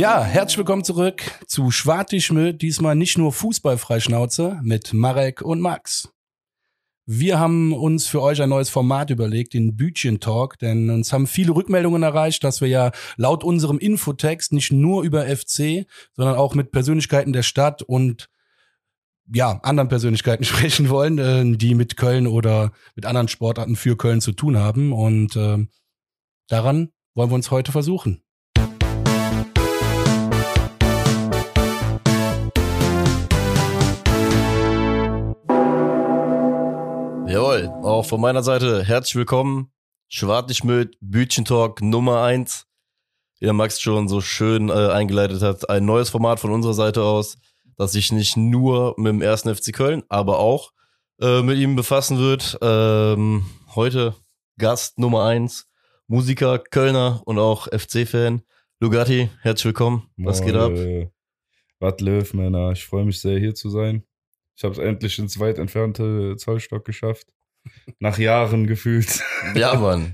Ja, herzlich willkommen zurück zu Schwartischmö, diesmal nicht nur Fußballfreischnauze mit Marek und Max. Wir haben uns für euch ein neues Format überlegt, den Bütchen Talk, denn uns haben viele Rückmeldungen erreicht, dass wir ja laut unserem Infotext nicht nur über FC, sondern auch mit Persönlichkeiten der Stadt und ja, anderen Persönlichkeiten sprechen wollen, äh, die mit Köln oder mit anderen Sportarten für Köln zu tun haben. Und äh, daran wollen wir uns heute versuchen. Jawohl, auch von meiner Seite herzlich willkommen. Schwartigmüll, Bütchen-Talk Nummer eins. Wie der Max schon so schön äh, eingeleitet hat, ein neues Format von unserer Seite aus, das sich nicht nur mit dem ersten FC Köln, aber auch äh, mit ihm befassen wird. Ähm, heute Gast Nummer eins, Musiker, Kölner und auch FC-Fan. Lugatti, herzlich willkommen. Was geht ab? Was Löw, Männer. Ich freue mich sehr, hier zu sein. Ich habe es endlich ins weit entfernte Zollstock geschafft. Nach Jahren gefühlt. Ja, Mann.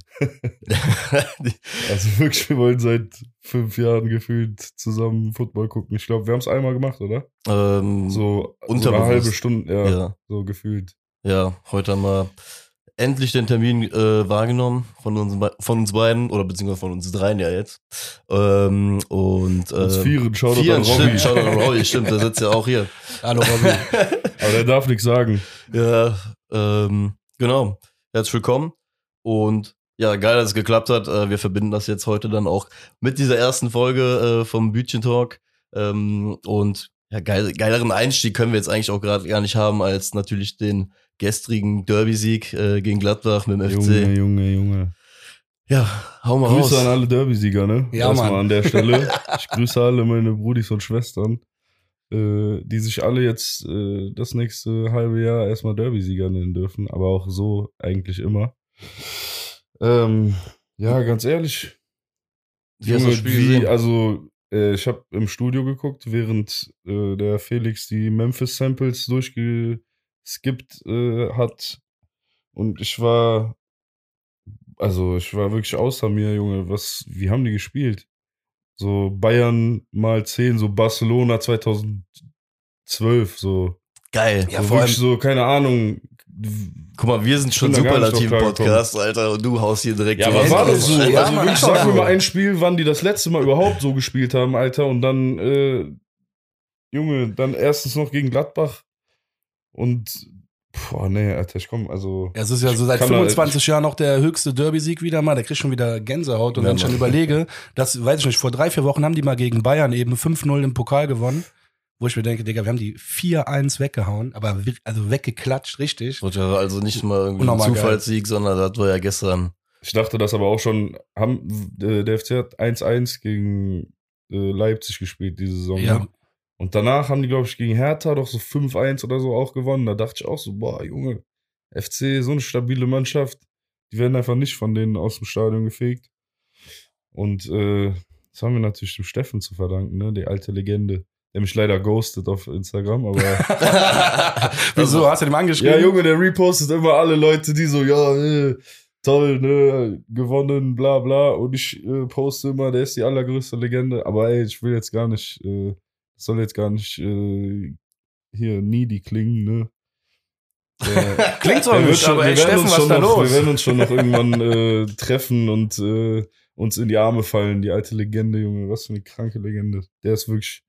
also wirklich, wir wollen seit fünf Jahren gefühlt zusammen Football gucken. Ich glaube, wir haben es einmal gemacht, oder? Ähm, so, so eine halbe Stunde, ja, ja, so gefühlt. Ja, heute haben wir endlich den Termin äh, wahrgenommen von uns, von uns beiden oder beziehungsweise von uns dreien ja jetzt. Ähm, und äh, uns vieren, Shoutout vieren, an Robby. Stimmt, Shoutout an Robby, stimmt, der sitzt ja auch hier. Hallo Robby. Aber der darf nichts sagen. Ja, ähm, genau. Herzlich willkommen und ja, geil, dass es geklappt hat. Äh, wir verbinden das jetzt heute dann auch mit dieser ersten Folge äh, vom Bütchen Talk. Ähm, und ja, geil, geileren Einstieg können wir jetzt eigentlich auch gerade gar nicht haben, als natürlich den gestrigen Derby-Sieg äh, gegen Gladbach mit dem FC. Junge, Junge, Junge. Ja, hau mal Grüße raus. Grüße an alle Derby-Sieger, ne? Ja, Erstmal Mann. an der Stelle. Ich grüße alle meine Brudis und Schwestern, äh, die sich alle jetzt äh, das nächste halbe Jahr erstmal Derby-Sieger nennen dürfen, aber auch so eigentlich immer. Ähm, ja, ganz ehrlich. Wie hast du das Spiel wie, also äh, ich habe im Studio geguckt, während äh, der Felix die Memphis Samples durchgeskippt äh, hat. Und ich war, also ich war wirklich außer mir, Junge. Was, wie haben die gespielt? So Bayern mal 10, so Barcelona 2012, so. Geil. Ja, so vor allem- so, keine Ahnung. Guck mal, wir sind schon Superlativ-Podcast, Alter, und du haust hier direkt Ja, aber raus. war das so? Ja, also Mann, doch sag mir mal ein Spiel, wann die das letzte Mal überhaupt so gespielt haben, Alter. Und dann, äh, Junge, dann erstens noch gegen Gladbach. Und, boah, nee, Alter, ich komm, also. Es ist ja so seit kann da- 25 Jahren noch der höchste Derby-Sieg wieder mal. Der kriegt schon wieder Gänsehaut. Und Ja, wenn ich dann überlege, das weiß ich nicht, vor drei, vier Wochen haben die mal gegen Bayern eben 5-0 im Pokal gewonnen. Wo ich mir denke, Digga, wir haben die 4-1 weggehauen, aber also weggeklatscht, richtig. Das war also nicht mal irgendwie ein Unnormal geil. Zufallssieg, sondern das war ja gestern. Ich dachte das aber auch schon, haben, äh, der FC hat 1-1 gegen äh, Leipzig gespielt diese Saison. Ja. Und danach haben die, glaube ich, gegen Hertha doch so 5-1 oder so auch gewonnen. Da dachte ich auch so, boah, Junge, FC, so eine stabile Mannschaft, die werden einfach nicht von denen aus dem Stadion gefegt. Und äh, das haben wir natürlich dem Steffen zu verdanken, ne? Die alte Legende. Der mich leider ghostet auf Instagram, aber. Wieso? Hast du dem angeschrieben? Ja, Junge, der repostet immer alle Leute, die so, ja, äh, toll, ne, gewonnen, bla bla. Und ich äh, poste immer, der ist die allergrößte Legende. Aber ey, ich will jetzt gar nicht, äh, soll jetzt gar nicht äh, hier needy klingen, ne? Der, Klingt so nicht, schon- aber ey, Steffen, was ist da noch, los? Wir werden uns schon noch irgendwann äh, treffen und äh, uns in die Arme fallen. Die alte Legende, Junge, was für eine kranke Legende. Der ist wirklich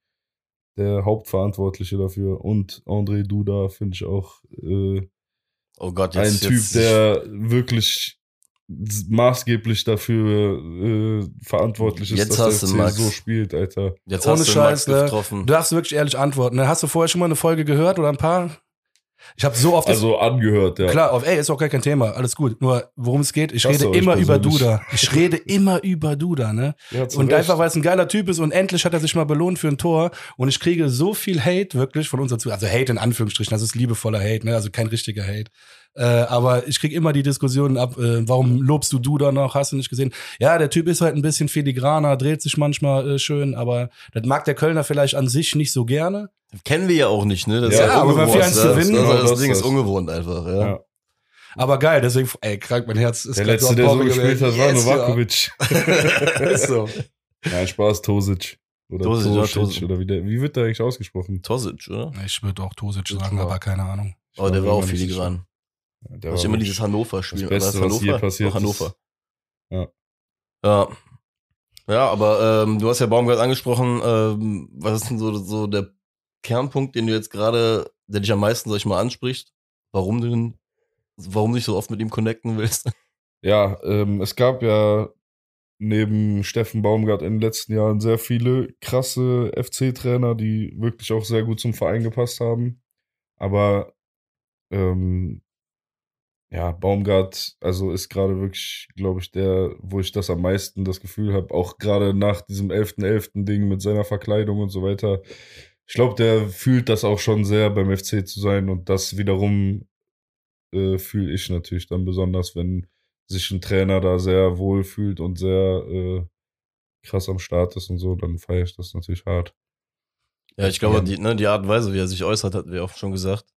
der Hauptverantwortliche dafür. Und André Duda finde ich auch äh, Oh Gott, ein jetzt. Typ, jetzt, der wirklich maßgeblich dafür äh, verantwortlich ist, Jetzt dass der FC Max. so spielt, Alter. Jetzt Ohne hast du Scheiß, Max ne? getroffen. Du darfst wirklich ehrlich antworten. Ne? Hast du vorher schon mal eine Folge gehört oder ein paar? Ich habe so oft das Also angehört, ja. Klar, auf, ey, ist auch gar kein Thema, alles gut. Nur, worum es geht, ich Hasse rede immer über. Duda. Ich rede immer über Duda, ne? Ja, Und Recht. einfach, weil es ein geiler Typ ist und endlich hat er sich mal belohnt für ein Tor. Und ich kriege so viel Hate wirklich von unseren Zuhörern. Also Hate in Anführungsstrichen, das ist liebevoller Hate, ne? Also kein richtiger Hate. Äh, aber ich kriege immer die Diskussionen ab, äh, warum lobst du Duda noch? Hast du nicht gesehen? Ja, der Typ ist halt ein bisschen filigraner, dreht sich manchmal äh, schön, aber das mag der Kölner vielleicht an sich nicht so gerne. Kennen wir ja auch nicht, ne? Das Ja, ist aber bei ungewohnt, 4-1 das, gewinnen, Das, genau, das, das Ding ist das. ungewohnt einfach, ja. Ja. Aber geil, deswegen, ey, krank, mein Herz ist Der letzte, der so gespielt hat, war. Yes, Novakovic. ja. ist so. Nein, Spaß, Tosic. Oder Tosic, ja, Tosic, Tosic. oder wie, der, wie wird der eigentlich ausgesprochen? Tosic, oder? Ich würde auch Tosic Ja, sagen, aber keine Ahnung. Ich Aber der war auch filigran. Der Da war ist immer dieses Hannover-Spiel. das Beste, War was je passiert Hannover. Ja. Ja. Ja, aber ähm, du hast ja Baumgart angesprochen. Ähm, was ist denn so, so der Kernpunkt, den du jetzt gerade, der dich am meisten, sag ich mal, anspricht? Warum du denn, warum dich so oft mit ihm connecten willst? Ja, ähm, es gab ja neben Steffen Baumgart in den letzten Jahren sehr viele krasse FC-Trainer, die wirklich auch sehr gut zum Verein gepasst haben. Aber ähm, ja, Baumgart, also ist gerade wirklich, glaube ich, der, wo ich das am meisten das Gefühl habe, auch gerade nach diesem 11.11. Ding mit seiner Verkleidung und so weiter. Ich glaube, der fühlt das auch schon sehr beim FC zu sein und das wiederum äh, fühle ich natürlich dann besonders, wenn sich ein Trainer da sehr wohl fühlt und sehr äh, krass am Start ist und so, dann feiere ich das natürlich hart. Ja, ich glaube, Ja. die, ne, die Art und Weise, wie er sich äußert, hatten wir auch schon gesagt.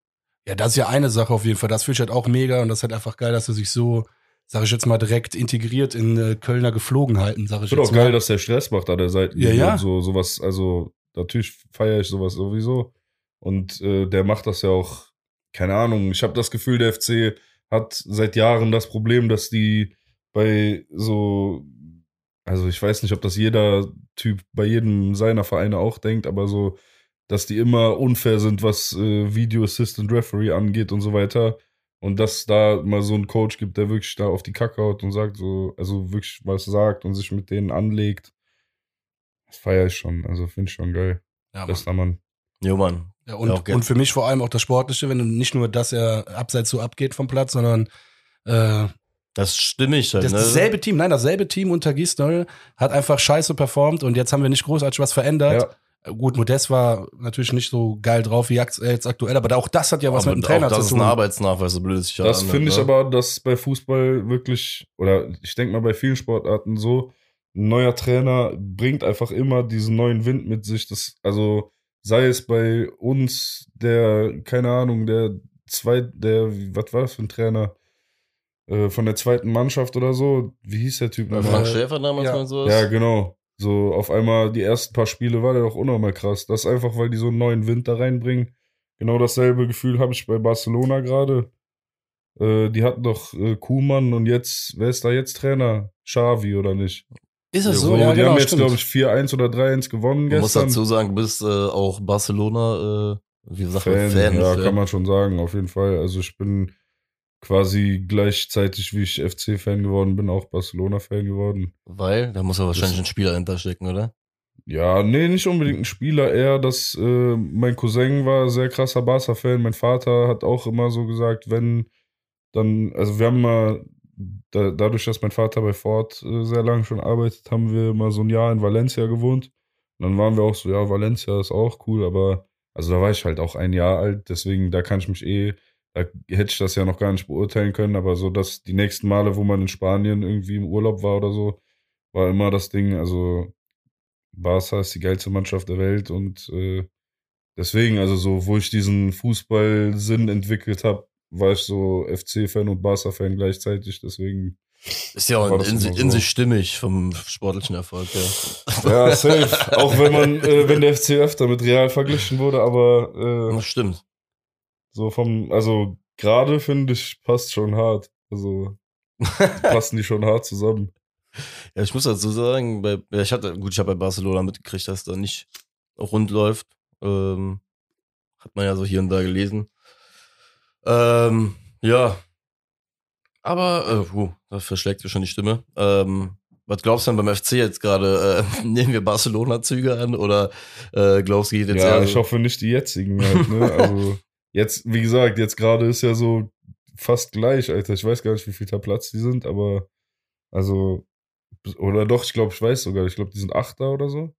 Ja, das ist ja eine Sache auf jeden Fall. Das finde ich halt auch mega und das ist halt einfach geil, dass er sich so, sag ich jetzt mal, direkt integriert in äh, Kölner Geflogenheiten, sag ich finde jetzt auch geil, mal. dass der Stress macht an der Seite. Ja, ja. Und so, sowas, also natürlich feiere ich sowas sowieso. Und äh, der macht das ja auch, keine Ahnung, ich habe das Gefühl, der FC hat seit Jahren das Problem, dass die bei so, also ich weiß nicht, ob das jeder Typ bei jedem seiner Vereine auch denkt, aber so, dass die immer unfair sind, was äh, Video Assistant Referee angeht und so weiter. Und dass da mal so einen Coach gibt, der wirklich da auf die Kacke haut und sagt so, also wirklich was sagt und sich mit denen anlegt. Das feiere ich schon, also finde ich schon geil. Ja, Mann. Bester Mann. Jo, Mann. Ja, und, Ja, okay. und für mich vor allem auch das Sportliche, wenn du nicht nur, dass er abseits so abgeht vom Platz, sondern äh, Das stimme ich halt, das ne? dasselbe Team, nein, dasselbe Team unter Gisdol hat einfach scheiße performt und jetzt haben wir nicht großartig was verändert. Ja, Gut, Modest war natürlich nicht so geil drauf wie jetzt jetzt aktuell, aber auch das hat ja was aber mit dem Trainer auch das zu ist tun. ein Arbeitsnachweis, so blöd sich das finde ich ne? aber, dass bei Fußball wirklich, oder ich denke mal bei vielen Sportarten so, ein neuer Trainer bringt einfach immer diesen neuen Wind mit sich. Das, also sei es bei uns, der, keine Ahnung, der zweit, der, was war das für ein Trainer? Äh, von der zweiten Mannschaft oder so. Wie hieß der Typ? Frank Schäfer damals ja. mal sowas? Ja, genau. So auf einmal die ersten paar Spiele war der doch unnormal krass. Das ist einfach, weil die so einen neuen Wind da reinbringen. Genau dasselbe Gefühl habe ich bei Barcelona gerade. Äh, die hatten doch äh, Kuhmann und jetzt, wer ist da jetzt Trainer? Xavi oder nicht? Ist es So, so? Ja, die genau, haben jetzt, glaube ich, 4-1 oder 3-1 gewonnen Man muss gestern. dazu sagen, du bist äh, auch Barcelona, äh, wie sagt man, Fan, Fan. ja, ist, kann man schon sagen, auf jeden Fall. Also ich bin quasi gleichzeitig, wie ich FC-Fan geworden bin, auch Barcelona-Fan geworden. Weil, da muss ja wahrscheinlich Das- ein Spieler hinterstecken, oder? Ja, nee, nicht unbedingt ein Spieler, eher, dass äh, mein Cousin war sehr krasser Barca-Fan. Mein Vater hat auch immer so gesagt, wenn dann, also wir haben mal, da, dadurch, dass mein Vater bei Ford äh, sehr lange schon arbeitet, haben wir mal so ein Jahr in Valencia gewohnt. Und dann waren wir auch so, ja, Valencia ist auch cool, aber also da war ich halt auch ein Jahr alt, deswegen da kann ich mich eh, da hätte ich das ja noch gar nicht beurteilen können, aber so, dass die nächsten Male, wo man in Spanien irgendwie im Urlaub war oder so, war immer das Ding, also Barca ist die geilste Mannschaft der Welt und äh, deswegen, also so, wo ich diesen Fußballsinn entwickelt habe, war ich so FC-Fan und Barca-Fan gleichzeitig, deswegen. Ist ja auch in, das in, so. sich stimmig vom sportlichen Erfolg, ja. Ja, safe. Auch wenn man, äh, wenn der FC öfter mit Real verglichen wurde, aber äh, Das stimmt. So vom, also gerade finde ich, passt schon hart. Also passen die schon hart zusammen. Ja, ich muss dazu sagen, bei, ja, ich hatte, gut, ich habe bei Barcelona mitgekriegt, dass da nicht rund läuft. Ähm, hat man ja so hier und da gelesen. Ähm, ja. Aber, äh, puh, da verschlägt mir schon die Stimme. Ähm, was glaubst du denn beim FC jetzt gerade? Äh, nehmen wir Barcelona-Züge an oder äh, glaubst du, geht jetzt ja, eher ich so- hoffe nicht die jetzigen halt, ne? Also jetzt, wie gesagt, jetzt gerade ist ja so fast gleich, Alter. Ich weiß gar nicht, wie viel da Platz die sind, aber also oder doch, ich glaube, ich weiß sogar, ich glaube, die sind Achter oder so.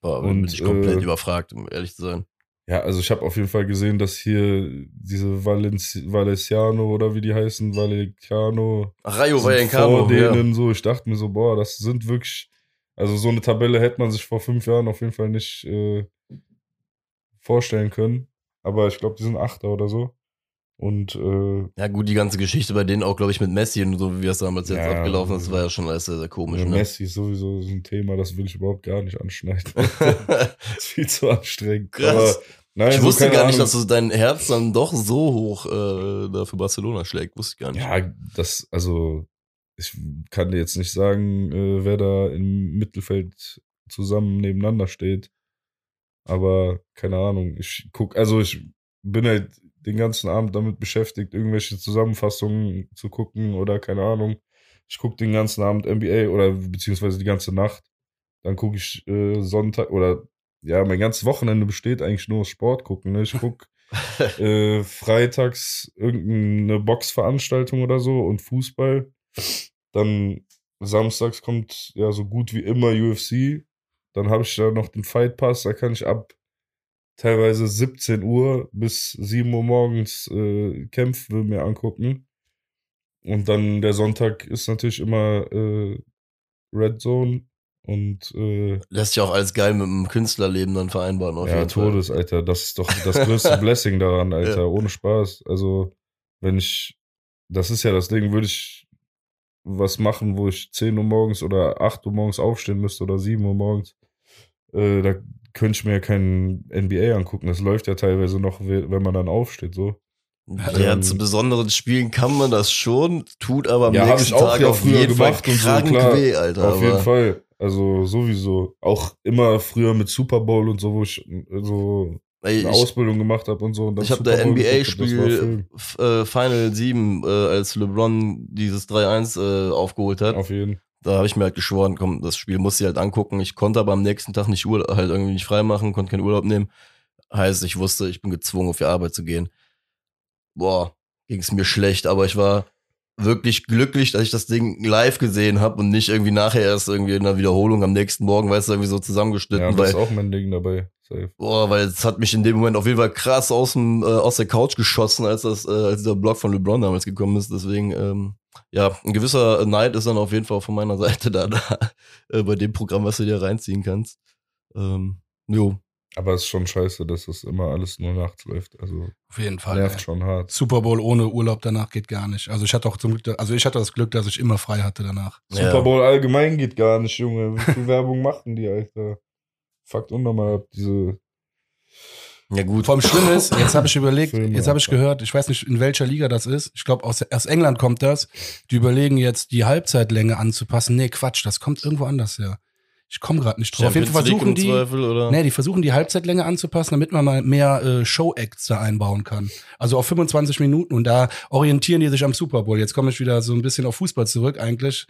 Boah, bin und, ich komplett äh, überfragt, um ehrlich zu sein. Ja, also ich habe auf jeden Fall gesehen, dass hier diese Valenci Valenciano oder wie die heißen, Valenciano Rayo Vallecano, vor ja. denen so. Ich dachte mir so, boah, das sind wirklich, also so eine Tabelle hätte man sich vor fünf Jahren auf jeden Fall nicht äh, vorstellen können. Aber ich glaube, die sind Achter oder so. Und äh, Ja, gut, die ganze Geschichte bei denen auch, glaube ich, mit Messi und so, wie das damals jetzt Ja, abgelaufen ist, war ja schon alles sehr, sehr komisch. ja, Ne? Messi ist sowieso so ein Thema, das will ich überhaupt gar nicht anschneiden. das ist viel zu anstrengend. Krass. Aber, nein, ich so wusste gar nicht, Ahnung. dass du dein Herz dann doch so hoch äh, da für Barcelona schlägt. Wusste ich gar nicht. Ja, das, also, ich kann dir jetzt nicht sagen, äh, wer da im Mittelfeld zusammen nebeneinander steht. Aber keine Ahnung. Ich guck, also ich bin halt den ganzen Abend damit beschäftigt, irgendwelche Zusammenfassungen zu gucken oder keine Ahnung. Ich guck den ganzen Abend NBA oder beziehungsweise die ganze Nacht. Dann gucke ich äh, Sonntag oder ja, mein ganzes Wochenende besteht eigentlich nur aus Sport gucken. Ne? Ich guck äh, freitags irgendeine Boxveranstaltung oder so und Fußball. Dann samstags kommt ja so gut wie immer UFC. Dann habe ich da noch den Fight Pass, da kann ich ab teilweise 17 Uhr bis 7 Uhr morgens äh, Kämpfe mir angucken. Und dann der Sonntag ist natürlich immer äh, Red Zone und äh, Lässt sich auch alles geil mit dem Künstlerleben dann vereinbaren. Auf ja, jeden Fall. Todes, Alter. Das ist doch das größte Blessing daran, Alter. Ja. Ohne Spaß. Also, wenn ich, das ist ja das Ding, würde ich was machen, wo ich 10 Uhr morgens oder 8 Uhr morgens aufstehen müsste oder 7 Uhr morgens, äh, da könnte ich mir ja kein NBA angucken. Das läuft ja teilweise noch, we- wenn man dann aufsteht, so. Ja, Ähm, zu besonderen Spielen kann man das schon, tut aber am Ja, nächsten Tag ja auf jeden Fall und so, krank klar. weh, Alter. Auf jeden Fall. Also, sowieso. Auch immer früher mit Super Bowl und so, wo ich so Ey, eine ich, Ausbildung gemacht habe und so. Und ich habe der NBA-Spiel äh, Final 7, äh, als LeBron dieses 3-1 äh, aufgeholt hat. Auf jeden Da habe ich mir halt geschworen, komm, das Spiel muss ich halt angucken. Ich konnte aber am nächsten Tag nicht Urlaub, halt irgendwie nicht freimachen, konnte keinen Urlaub nehmen. Heißt, ich wusste, ich bin gezwungen, auf die Arbeit zu gehen. Boah, ging es mir schlecht, aber ich war wirklich glücklich, dass ich das Ding live gesehen habe und nicht irgendwie nachher erst irgendwie in der Wiederholung am nächsten Morgen, weißt du, irgendwie so zusammengeschnitten, Ja, das weil ist auch mein Ding dabei. Safe. Boah, weil es hat mich in dem Moment auf jeden Fall krass aus, dem, äh, aus der Couch geschossen, als das, äh, als der Blog von LeBron damals gekommen ist. Deswegen, ähm, ja, ein gewisser Neid ist dann auf jeden Fall von meiner Seite da, da äh, bei dem Programm, was du dir reinziehen kannst. Ähm, jo. Aber es ist schon scheiße, dass das immer alles nur nachts läuft. Also Auf jeden Fall. nervt ey. schon hart. Super Bowl ohne Urlaub danach geht gar nicht. Also ich hatte auch zum Glück, also ich hatte das Glück, dass ich immer frei hatte danach. Ja. Super Bowl allgemein geht gar nicht, Junge. Wie viel Werbung machen die, Alter? Fuckt unnormal ab, diese. Ja, gut. Allem schlimm ist, jetzt habe ich überlegt, Filme jetzt habe ich gehört, ich weiß nicht, in welcher Liga das ist. Ich glaube, aus, aus England kommt das. Die überlegen jetzt, die Halbzeitlänge anzupassen. Nee, Quatsch, das kommt irgendwo anders her. Ich komme gerade nicht drauf. Auf jeden Fall versuchen die, Zweifel, oder? nee, die versuchen die Halbzeitlänge anzupassen, damit man mal mehr äh, Show-Acts da einbauen kann. Also auf 25 Minuten und da orientieren die sich am Super Bowl. Jetzt komme ich wieder so ein bisschen auf Fußball zurück eigentlich.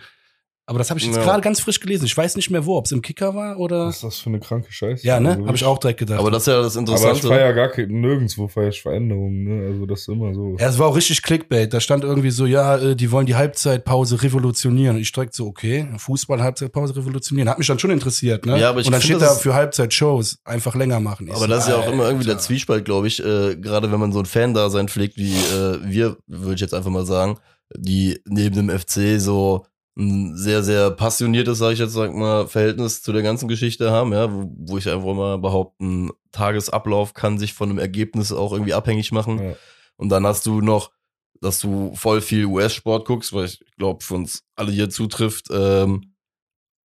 Aber das habe ich jetzt Ja. gerade ganz frisch gelesen. Ich weiß nicht mehr wo, ob es im Kicker war oder. Was ist das für eine kranke Scheiße? Ja, ne? Also Habe ich auch direkt gedacht. Aber das ist ja das Aber ich Interessante. feier gar kein, nirgendwo feier ich Veränderungen, ne? Also das ist immer so. Ja, es war auch richtig Clickbait. Da stand irgendwie so, ja, äh, die wollen die Halbzeitpause revolutionieren. Und ich direkt so, okay, Fußball Halbzeitpause revolutionieren. Hat mich dann schon interessiert, ne? Ja, aber ich Und dann finde, steht da für Halbzeitshows einfach länger machen. Ich Aber so, das ist ja auch immer irgendwie der. Zwiespalt, glaube ich, äh, gerade wenn man so ein Fan-Dasein pflegt, wie äh, wir, würde ich jetzt einfach mal sagen, die neben dem FC so ein sehr, sehr passioniertes, sage ich jetzt sag mal, Verhältnis zu der ganzen Geschichte haben, ja, wo, wo ich einfach mal behaupten, Tagesablauf kann sich von einem Ergebnis auch irgendwie abhängig machen. Ja. Und dann hast du noch, dass du voll viel US-Sport guckst, weil ich glaube, für uns alle hier zutrifft, ähm,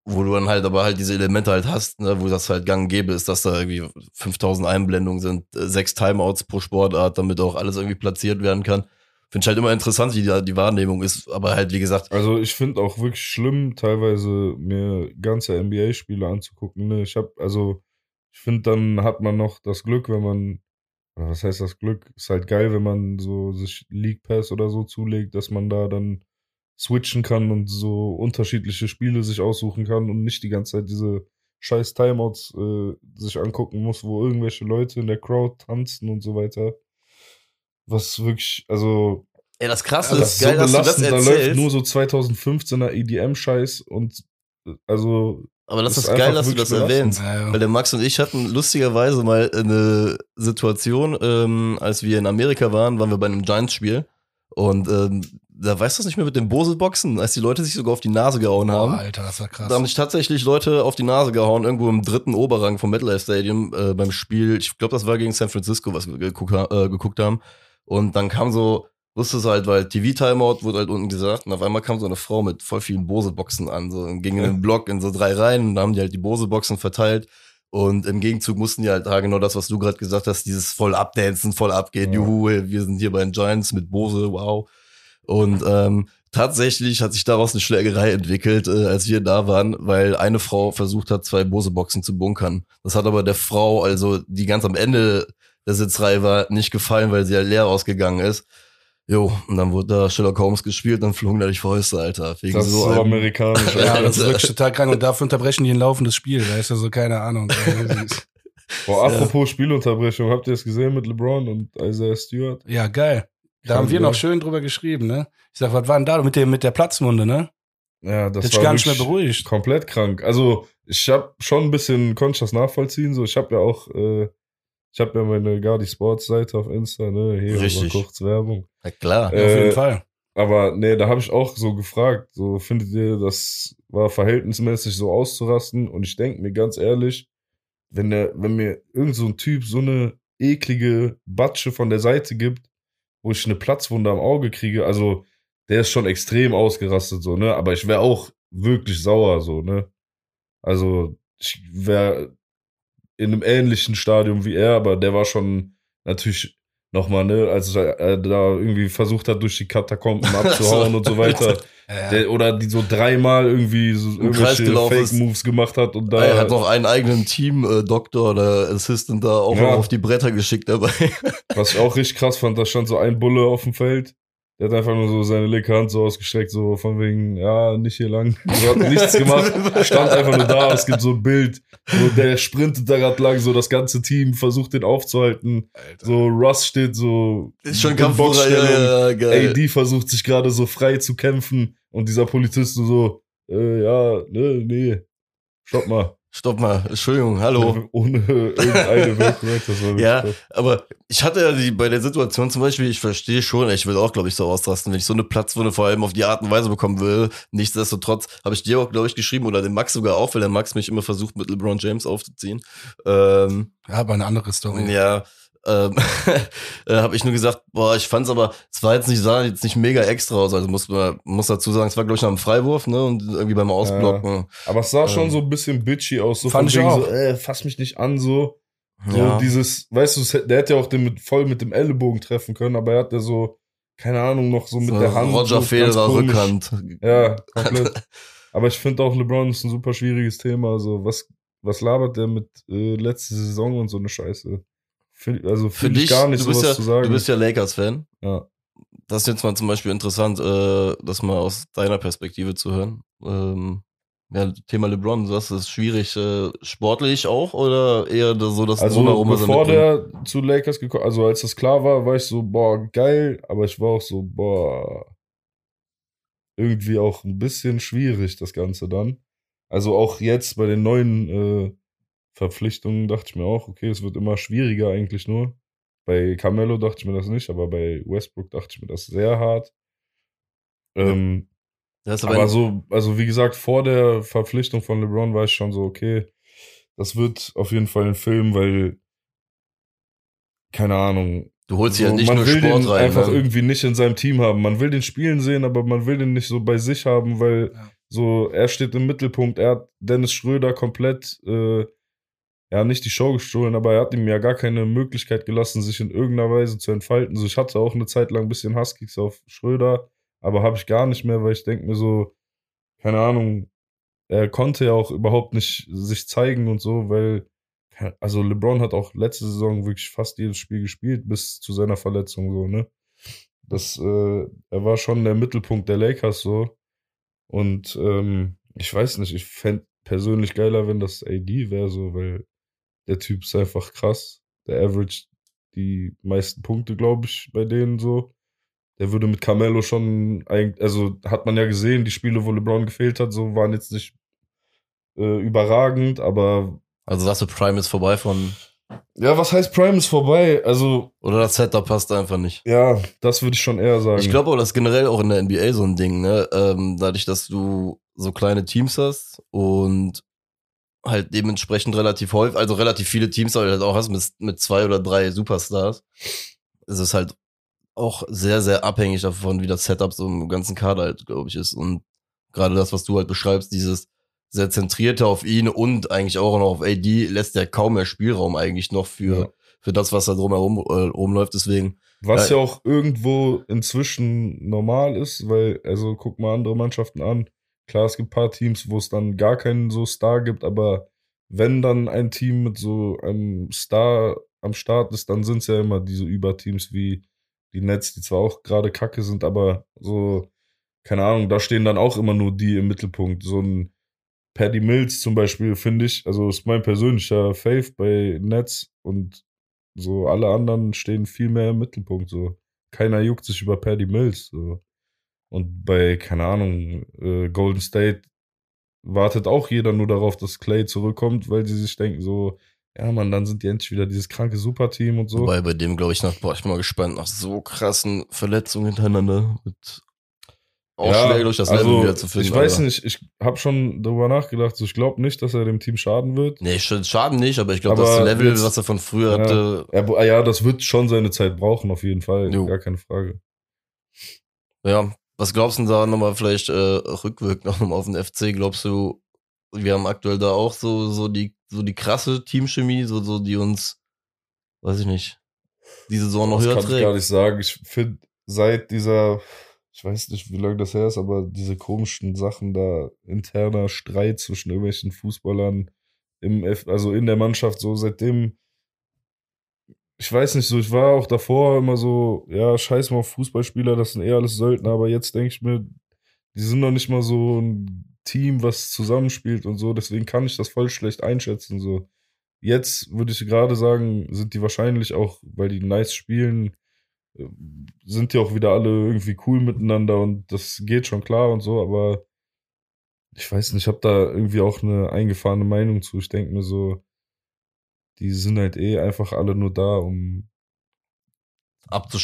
wo du dann halt aber halt diese Elemente halt hast, ne, wo das halt gang und gäbe ist, dass da irgendwie 5000 Einblendungen sind, äh, sechs Timeouts pro Sportart, damit auch alles irgendwie platziert werden kann. Finde ich halt immer interessant, wie die, die Wahrnehmung ist, aber halt, wie gesagt, Also ich finde auch wirklich schlimm, teilweise mir ganze NBA-Spiele anzugucken. Ne? Ich habe, also ich finde, dann hat man noch das Glück, wenn man, oder was heißt das Glück? Ist halt geil, wenn man so sich League Pass oder so zulegt, dass man da dann switchen kann und so unterschiedliche Spiele sich aussuchen kann und nicht die ganze Zeit diese scheiß Timeouts äh, sich angucken muss, wo irgendwelche Leute in der Crowd tanzen und so weiter. Was wirklich, also ey, das krasse das ist geil, so dass du das belastend, da läuft erzählst. nur so 2015er EDM-Scheiß und äh, also aber das ist ist, geil, dass du das erwähnst. Ja, ja. Weil der Max und ich hatten lustigerweise mal eine Situation, ähm, als wir in Amerika waren, waren wir bei einem Giants-Spiel. Und ähm, da weißt du das nicht mehr mit den Bose-Boxen, als die Leute sich sogar auf die Nase gehauen haben. Alter, das war krass. Da haben sich tatsächlich Leute auf die Nase gehauen, irgendwo im dritten Oberrang vom MetLife Stadium äh, beim Spiel. Ich glaube, das war gegen San Francisco, was wir geguckt, äh, geguckt haben. Und dann kam so, wusstest du halt, weil TV-Timeout wurde halt unten gesagt und auf einmal kam so eine Frau mit voll vielen Bose-Boxen an, so und ging in den Block in so drei Reihen und da haben die halt die Bose-Boxen verteilt. Und im Gegenzug mussten die halt da genau das, was du gerade gesagt hast, dieses voll abdancen, voll abgehen, Ja. juhu, wir sind hier bei den Giants mit Bose, wow. Und ähm, tatsächlich hat sich daraus eine Schlägerei entwickelt, äh, als wir da waren, weil eine Frau versucht hat, zwei Bose-Boxen zu bunkern. Das hat aber der Frau, also die ganz am Ende der Sitzreihe war, nicht gefallen, weil sie halt leer ausgegangen ist. Jo, und dann wurde da Sherlock Holmes gespielt, dann flogen da die Fäuste, Alter. Wegen Das ist so amerikanisch. Ja, das ist wirklich total krank und dafür unterbrechen die ein laufendes Spiel. Da ist ja so keine Ahnung. Boah, apropos Spielunterbrechung, habt ihr es gesehen mit LeBron und Isaiah Stewart? Ja, geil. Da haben wir noch schön drüber geschrieben, ne? Ich sag, was war denn da mit dem mit der Platzwunde, ne? Ja, das Das ist war gar nicht mehr beruhigt. komplett krank. Also ich habe schon ein bisschen, konnte ich das nachvollziehen. So, ich habe ja auch, äh, ich habe ja meine Gardi Sports Seite auf Insta, ne? Hier Richtig. kurz Werbung. Ja, klar. Äh, Auf jeden Fall. Aber nee, da habe ich auch so gefragt, so findet ihr, das war verhältnismäßig so auszurasten? Und ich denke mir ganz ehrlich, wenn der, wenn mir irgend so ein Typ so eine eklige Batsche von der Seite gibt, wo ich eine Platzwunde am Auge kriege, also der ist schon extrem ausgerastet, so, ne? Aber ich wäre auch wirklich sauer, so, ne? Also, ich wäre in einem ähnlichen Stadium wie er, aber der war schon natürlich nochmal, ne, als er äh, da irgendwie versucht hat, durch die Katakomben abzuhauen und so weiter. Ja, Der, oder die so dreimal irgendwie so irgendwelche. Fake-Moves gemacht hat und da. er hat noch einen eigenen Team-Doktor oder Assistant da auch Ja. auf die Bretter geschickt dabei. Was ich auch richtig krass fand, da stand so ein Bulle auf dem Feld. Der hat einfach nur so seine linke Hand so ausgestreckt, so von wegen, ja, nicht hier lang. So hat nichts gemacht, stand einfach nur da. Es gibt so ein Bild, wo der sprintet da gerade lang, so das ganze Team versucht den aufzuhalten. Alter. So Russ steht so Ist schon in Kampfführer, Boxstellung. ja, ja, geil. AD versucht sich gerade so frei zu kämpfen und dieser Polizist so, äh, ja, ne, nee, stopp mal. Stopp mal, Entschuldigung, hallo. Ohne irgendeine Wirkung. Das war wirklich Ja, krass. aber ich hatte ja die, bei der Situation zum Beispiel, ich verstehe schon, ich will auch, glaube ich, so ausrasten, wenn ich so eine Platzwunde vor allem auf die Art und Weise bekommen will. Nichtsdestotrotz habe ich dir auch, glaube ich, geschrieben oder dem Max sogar auch, weil der Max mich immer versucht, mit LeBron James aufzuziehen. Ähm, Ja, aber eine andere Story. ja, ähm, äh, habe ich nur gesagt, boah, ich fand's aber, es war jetzt nicht, sah jetzt nicht mega extra aus, also muss man, muss dazu sagen, es war, glaube ich, nach einem Freiwurf, ne, und irgendwie beim Ausblocken. Aber es sah schon Ähm, so ein bisschen bitchy aus, so fand von ich auch. so, äh, fass mich nicht an, so. So Ja. dieses, weißt du, der hätte ja auch den mit, voll mit dem Ellenbogen treffen können, aber er hat ja so, keine Ahnung, noch so mit So der Hand. Roger so Federer. Rückhand. Ja, komplett. aber ich finde auch, LeBron ist ein super schwieriges Thema. Also, was, was labert der mit äh, letzte Saison und so eine Scheiße? Find, also, Für finde ich dich, gar nicht du bist sowas ja, zu sagen. du bist ja Lakers-Fan. ja. Das ist jetzt mal zum Beispiel interessant, äh, das mal aus deiner Perspektive zu hören. Ähm, ja, Thema LeBron, du sagst, das ist schwierig, äh, sportlich auch oder eher so, dass Also drumherum er bevor der zu Lakers gekommen, also als das klar war, war ich so, boah, geil, aber ich war auch so, boah, irgendwie auch ein bisschen schwierig, das Ganze dann. Also auch jetzt bei den neuen äh, Verpflichtungen dachte ich mir auch, okay, es wird immer schwieriger eigentlich nur. Bei Carmelo dachte ich mir das nicht, aber bei Westbrook dachte ich mir das sehr hart. Ähm, Das aber, aber, so, also wie gesagt, vor der Verpflichtung von LeBron war ich schon so, okay, das wird auf jeden Fall ein Film, weil, keine Ahnung, du holst ja so, nicht man nur will Sport den rein. einfach ne? irgendwie nicht in seinem Team haben. Man will den spielen sehen, aber man will den nicht so bei sich haben, weil Ja. so, er steht im Mittelpunkt, er hat Dennis Schröder komplett, äh, ja, nicht die Show gestohlen, aber er hat ihm ja gar keine Möglichkeit gelassen, sich in irgendeiner Weise zu entfalten. So, ich hatte auch eine Zeit lang ein bisschen Huskies auf Schröder, aber habe ich gar nicht mehr, weil ich denke mir so, keine Ahnung, er konnte ja auch überhaupt nicht sich zeigen und so, weil, also LeBron hat auch letzte Saison wirklich fast jedes Spiel gespielt, bis zu seiner Verletzung so, ne? Das, äh, er war schon der Mittelpunkt der Lakers so. Und ähm, ich weiß nicht, ich fände persönlich geiler, wenn das AD wäre, so, weil der Typ ist einfach krass. Der average die meisten Punkte, glaube ich, bei denen so. Der würde mit Carmelo schon, eigentlich, also hat man ja gesehen, die Spiele, wo LeBron gefehlt hat, so waren jetzt nicht äh, überragend, aber Also sagst du, Prime ist vorbei von, ja, was heißt Prime ist vorbei? Also, oder das Setup passt einfach nicht. ja, das würde ich schon eher sagen. Ich glaube aber, das ist generell auch in der NBA so ein Ding, ne? Ähm, dadurch, dass du so kleine Teams hast und halt dementsprechend relativ häufig, also relativ viele Teams halt auch hast mit, mit zwei oder drei Superstars, ist es halt auch sehr, sehr abhängig davon, wie das Setup so im ganzen Kader halt, glaube ich, ist. Und gerade das, was du halt beschreibst, dieses sehr zentrierte auf ihn und eigentlich auch noch auf AD, lässt ja kaum mehr Spielraum eigentlich noch für, Ja. für das, was da drumherum äh, rumläuft. Deswegen, Was Ja. ja auch irgendwo inzwischen normal ist, weil, also guck mal andere Mannschaften an. Klar, es gibt ein paar Teams, wo es dann gar keinen so Star gibt, aber wenn dann ein Team mit so einem Star am Start ist, dann sind es ja immer diese Überteams wie die Nets, die zwar auch gerade kacke sind, aber so, keine Ahnung, da stehen dann auch immer nur die im Mittelpunkt. So ein Paddy Mills zum Beispiel, finde ich, also ist mein persönlicher Fave bei Nets und so alle anderen stehen viel mehr im Mittelpunkt. So keiner juckt sich über Paddy Mills. So. Und bei, keine Ahnung, äh, Golden State wartet auch jeder nur darauf, dass Clay zurückkommt, weil sie sich denken so, ja Mann, dann sind die endlich wieder dieses kranke Superteam und so. wobei bei dem, glaube ich, nach, boah, ich bin mal gespannt, nach so krassen Verletzungen hintereinander. Wird auch Ja, schwer, ich, das also, Level wieder zu finden. Ich weiß aber- nicht, ich habe schon darüber nachgedacht. So, ich glaube nicht, dass er dem Team schaden wird. Nee, sch- schaden nicht, aber ich glaube, das Level, jetzt- was er von früher Ja. hatte, Ja, ah ja, das wird schon seine Zeit brauchen, auf jeden Fall. Jo. Gar keine Frage. Ja, was glaubst du denn da nochmal vielleicht äh, rückwirkend auch nochmal auf den FC? Glaubst du, wir haben aktuell da auch so, so die, so die krasse Teamchemie, so, so die uns, weiß ich nicht, die Saison noch das höher kann ich gar trägt? nicht sagen. Ich finde, seit dieser, ich weiß nicht, wie lange das her ist, aber diese komischen Sachen da, interner Streit zwischen irgendwelchen Fußballern im F, also in der Mannschaft, so seitdem, ich weiß nicht so, ich war auch davor immer so, ja, scheiß mal auf Fußballspieler, das sind eher alles Söldner, aber jetzt denke ich mir, die sind noch nicht mal so ein Team, was zusammenspielt und so, deswegen kann ich das voll schlecht einschätzen, so. Jetzt würde ich gerade sagen, sind die wahrscheinlich auch, weil die nice spielen, äh, sind die auch wieder alle irgendwie cool miteinander und das geht schon klar und so, aber ich weiß nicht, ich habe da irgendwie auch eine eingefahrene Meinung zu. Ich denke mir so, die sind halt eh einfach alle nur da, um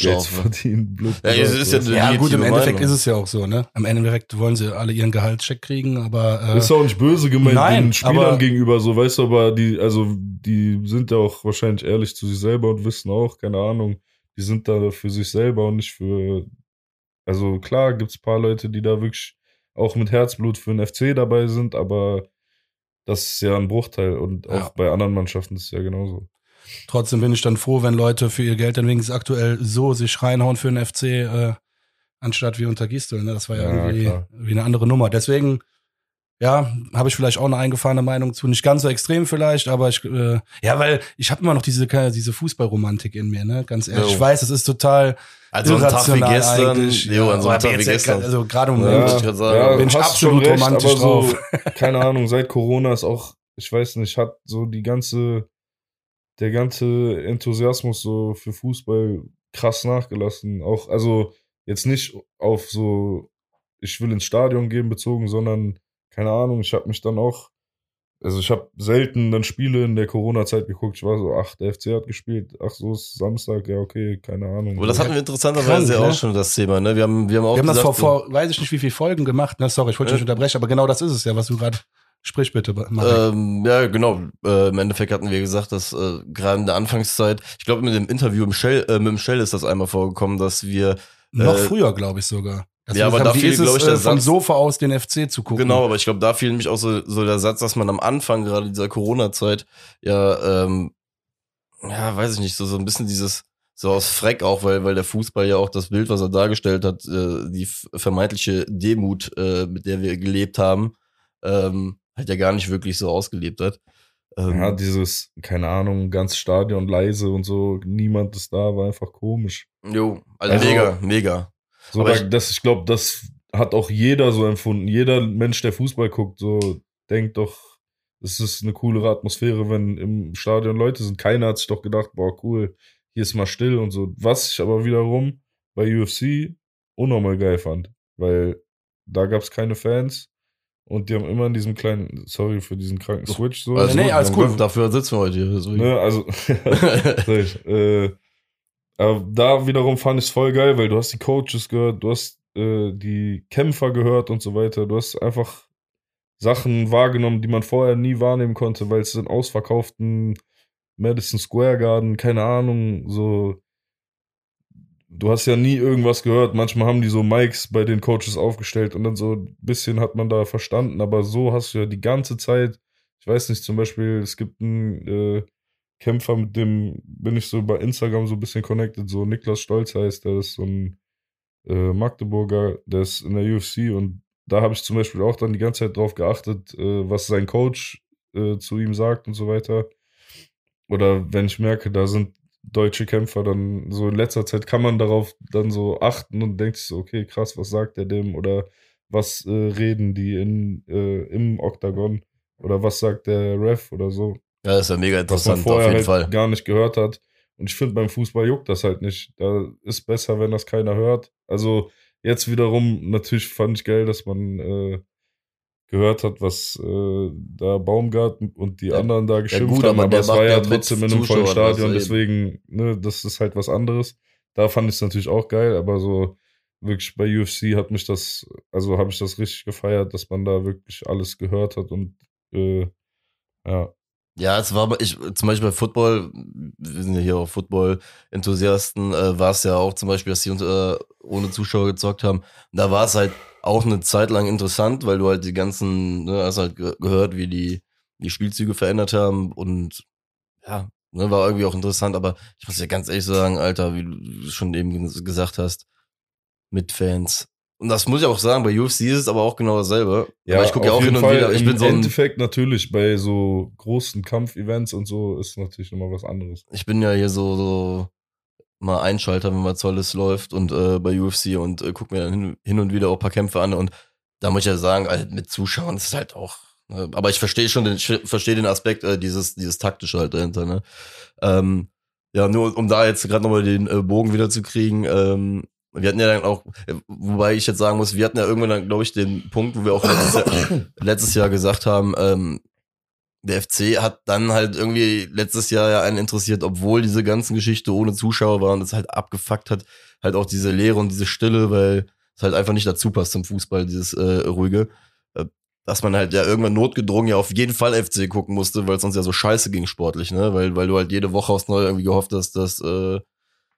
Geld zu verdienen. Blöd Ja, gesagt, es ist ja gut, im Endeffekt Meinung. ist es ja auch so, ne? Im Endeffekt wollen sie alle ihren Gehaltscheck kriegen, aber äh, ist auch nicht böse gemeint Nein, den Spielern aber- gegenüber, so weißt du, aber die, also die sind ja auch wahrscheinlich ehrlich zu sich selber und wissen auch, keine Ahnung, die sind da für sich selber und nicht für, also klar gibt's paar Leute, die da wirklich auch mit Herzblut für den FC dabei sind, aber das ist ja ein Bruchteil und Ja. auch bei anderen Mannschaften ist es ja genauso. trotzdem bin ich dann froh, wenn Leute für ihr Geld dann wenigstens aktuell so sich reinhauen für den FC, äh, anstatt wie unter Gistel. Ne? Das war ja, Ja, irgendwie klar. wie eine andere Nummer. Deswegen, ja, habe ich vielleicht auch eine eingefahrene Meinung zu. Nicht ganz so extrem vielleicht, aber ich, äh, ja, weil ich habe immer noch diese, diese Fußballromantik in mir, ne? Ganz ehrlich. Jo. Ich weiß, es ist total Also ein Tag wie gestern, jo, an so einem aber Tag wie jetzt, gestern. Also gerade im Ja, ich sagen. Bin ich absolut recht, romantisch aber so, drauf. keine Ahnung, seit Corona ist auch, ich weiß nicht, hat so die ganze, der ganze Enthusiasmus so für Fußball krass nachgelassen. Auch, also jetzt nicht auf so, ich will ins Stadion gehen bezogen, sondern, keine Ahnung, ich habe mich dann auch, also ich habe selten dann Spiele in der Corona-Zeit geguckt. Ich war so, ach, der FC hat gespielt, ach, so ist Samstag, ja, okay, keine Ahnung. Aber das hatten wir interessanterweise Krank, auch ne? schon das Thema, ne? Wir haben, wir haben auch Wir haben das vor, gesagt, vor, weiß ich nicht, wie viele Folgen gemacht. Ne? Sorry, ich wollte dich Äh. nicht unterbrechen, aber genau das ist es ja, was du gerade sprich bitte. Marek. Ähm, ja, genau. Äh, Im Endeffekt hatten wir gesagt, dass äh, gerade in der Anfangszeit, ich glaube mit dem Interview im Shell, äh, mit dem Shell ist das einmal vorgekommen, dass wir Noch äh, früher, glaube ich sogar. Dass ja, wir aber da fiel, ist es, glaub ich, äh, der vom Satz- Sofa aus den FC zu gucken. Genau, aber ich glaube, da fiel nämlich auch so, so der Satz, dass man am Anfang gerade dieser Corona-Zeit ja, ähm, ja, weiß ich nicht, so, so ein bisschen dieses, so aus Freck auch, weil, weil der Fußball ja auch das Bild, was er dargestellt hat, äh, die vermeintliche Demut, äh, mit der wir gelebt haben, ähm, halt ja gar nicht wirklich so ausgelebt hat. Ähm, Ja, dieses, keine Ahnung, ganz Stadion leise und so, niemand ist da, war einfach komisch. jo, also, Also- mega, mega. So, Aber da, ich- das, ich glaube, das hat auch jeder so empfunden. Jeder Mensch, der Fußball guckt, so denkt doch, es ist eine coolere Atmosphäre, wenn im Stadion Leute sind. Keiner hat sich doch gedacht, boah, cool, hier ist mal still und so. Was ich aber wiederum bei UFC unnormal geil fand, weil da gab es keine Fans und die haben immer in diesem kleinen, sorry für diesen kranken Switch so. Also nee, alles cool. Dafür sitzen wir heute hier. Ne, also, sorry, äh, da wiederum fand ich es voll geil, weil du hast die Coaches gehört, du hast äh, die Kämpfer gehört und so weiter. Du hast einfach Sachen wahrgenommen, die man vorher nie wahrnehmen konnte, weil es in ausverkauften Madison Square Garden, keine Ahnung, so du hast ja nie irgendwas gehört. Manchmal haben die so Mics bei den Coaches aufgestellt und dann so ein bisschen hat man da verstanden, aber so hast du ja die ganze Zeit, ich weiß nicht, zum Beispiel, es gibt einen äh, Kämpfer, mit dem bin ich so bei Instagram so ein bisschen connected, so Niklas Stolz heißt, der ist so ein äh, Magdeburger, der ist in der UFC und da habe ich zum Beispiel auch dann die ganze Zeit drauf geachtet, äh, was sein Coach äh, zu ihm sagt und so weiter. Oder wenn ich merke, da sind deutsche Kämpfer, dann so in letzter Zeit kann man darauf dann so achten und denkt sich so, okay, krass, was sagt er dem? Oder was äh, reden die in, äh, im Oktagon? Oder was sagt der Ref oder so? Ja, das ist ja mega interessant, was man vorher auf jeden halt Fall. gar nicht gehört hat. Und ich finde, beim Fußball juckt das halt nicht. Da ist besser, wenn das keiner hört. Also jetzt wiederum, natürlich fand ich geil, dass man äh, gehört hat, was äh, da Baumgart und die Ja, anderen da geschimpft gut, haben, aber es war ja ja mit trotzdem in einem vollen Stadion, eben. deswegen, ne, das ist halt was anderes. Da fand ich es natürlich auch geil, aber so wirklich bei UFC hat mich das, also habe ich das richtig gefeiert, dass man da wirklich alles gehört hat und äh, ja. Ja, es war, ich, zum Beispiel bei Football, wir sind ja hier auch Football-Enthusiasten, äh, war es ja auch zum Beispiel, dass die unter, ohne Zuschauer gezockt haben. Da war es halt auch eine Zeit lang interessant, weil du halt die ganzen, ne, hast halt ge gehört, wie die, die Spielzüge verändert haben und ja, ne, war irgendwie auch interessant, aber ich muss ja ganz ehrlich sagen, Alter, wie du schon eben ges- gesagt hast, mit Fans. Und das muss ich auch sagen, bei UFC ist es aber auch genau dasselbe. aber ich gucke ja auch hin und Fall wieder. Ich Im bin so ein, Endeffekt natürlich bei so großen Kampfevents und so ist natürlich nochmal was anderes. ich bin ja hier so, so mal Einschalter, wenn was Tolles läuft und äh, bei UFC und äh, guck mir dann hin, hin und wieder auch ein paar Kämpfe an und da muss ich ja sagen, halt, mit Zuschauern ist es halt auch. Ne? Aber ich verstehe schon den, ich verstehe den Aspekt, äh, dieses, dieses taktische halt dahinter. Ne? Ähm, ja, nur um da jetzt gerade nochmal den äh, Bogen wieder zu kriegen. Ähm, wir hatten ja dann auch, äh, wobei ich jetzt sagen muss, wir hatten ja irgendwann dann, glaube ich, den Punkt, wo wir auch letztes Jahr, letztes Jahr gesagt haben, ähm, der FC hat dann halt irgendwie letztes Jahr ja einen interessiert, obwohl diese ganzen Geschichte ohne Zuschauer war und es halt abgefuckt hat, halt auch diese Leere und diese Stille, weil es halt einfach nicht dazu passt zum Fußball, dieses äh, ruhige, äh, dass man halt ja irgendwann notgedrungen ja auf jeden Fall FC gucken musste, weil es sonst ja so scheiße ging sportlich, ne, weil weil du halt jede Woche aufs Neue irgendwie gehofft hast, dass äh,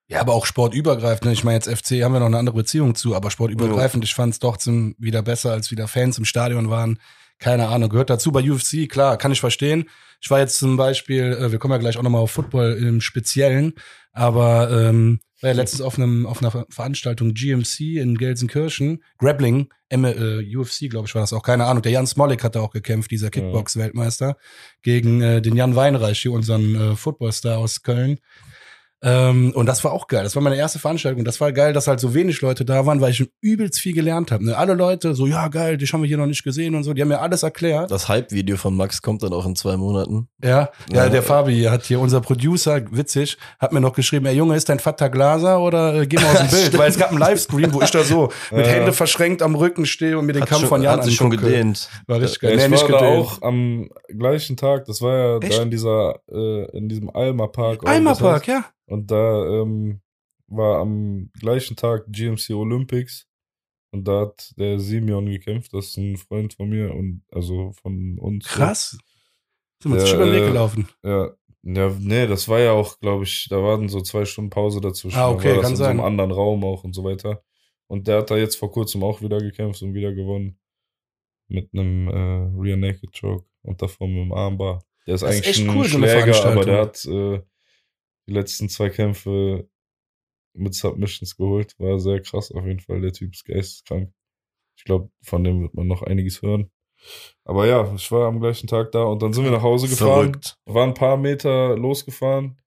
Ja, aber auch sportübergreifend. ne? Ich meine, jetzt FC haben wir noch eine andere Beziehung zu, aber sportübergreifend, ich fand es doch zum, wieder besser, als wieder Fans im Stadion waren. Keine Ahnung, gehört dazu. Bei UFC, klar, kann ich verstehen. Ich war jetzt zum Beispiel, äh, wir kommen ja gleich auch nochmal auf Football im Speziellen, aber ähm, war ja letztens auf, einem, auf einer Ver- Veranstaltung GMC in Gelsenkirchen, Grappling, M äh, UFC, glaube ich, war das auch, keine Ahnung. Der Jan Smolik hat da auch gekämpft, dieser Kickbox-Weltmeister, gegen äh, den Jan Weinreich, hier unseren äh, Footballstar aus Köln. Ähm, und das war auch geil. Das war meine erste Veranstaltung. Das war geil, dass halt so wenig Leute da waren, weil ich schon übelst viel gelernt habe. Ne? Alle Leute so, ja geil, dich haben wir hier noch nicht gesehen und so. Die haben mir alles erklärt. das Hype-Video von Max kommt dann auch in zwei Monaten. Ja, ja, Ja. der Fabi hat hier, unser Producer, witzig, hat mir noch geschrieben, ey Junge, ist dein Vater Glaser oder äh, geh mal aus dem Bild? Weil es gab einen Livestream, wo ich da so mit Ja. Hände verschränkt am Rücken stehe und mir den Hat, Kampf schon, von Jan hat sich schon gedehnt. War richtig Ja, geil. ich Nee, nicht war da gedehnt. auch am gleichen Tag, das war ja Echt? da in dieser, äh, in diesem Alma Park. oder wie Alma das heißt. Park, ja. Und da ähm, war am gleichen Tag GMC Olympics und da hat der Simeon gekämpft, das ist ein Freund von mir und also von uns. Krass. Sind wir uns schon über den Weg äh, gelaufen. Ja, ja, nee, das war ja auch, glaube ich, da waren so zwei Stunden Pause dazwischen. Ah, Da okay, war das kann in so sein. einem anderen Raum auch und so weiter. Und der hat da jetzt vor kurzem auch wieder gekämpft und wieder gewonnen. Mit einem äh, Rear Naked Choke und davor mit einem Armbar. Der ist Das ist eigentlich echt ein cool, so Schläger, aber Veranstaltung. der hat äh, die letzten zwei Kämpfe mit Submissions geholt. War sehr krass auf jeden Fall. Der Typ ist geisteskrank. Ich glaube, von dem wird man noch einiges hören. Aber ja, ich war am gleichen Tag da und dann sind wir nach Hause gefahren Verrückt. war ein paar Meter losgefahren.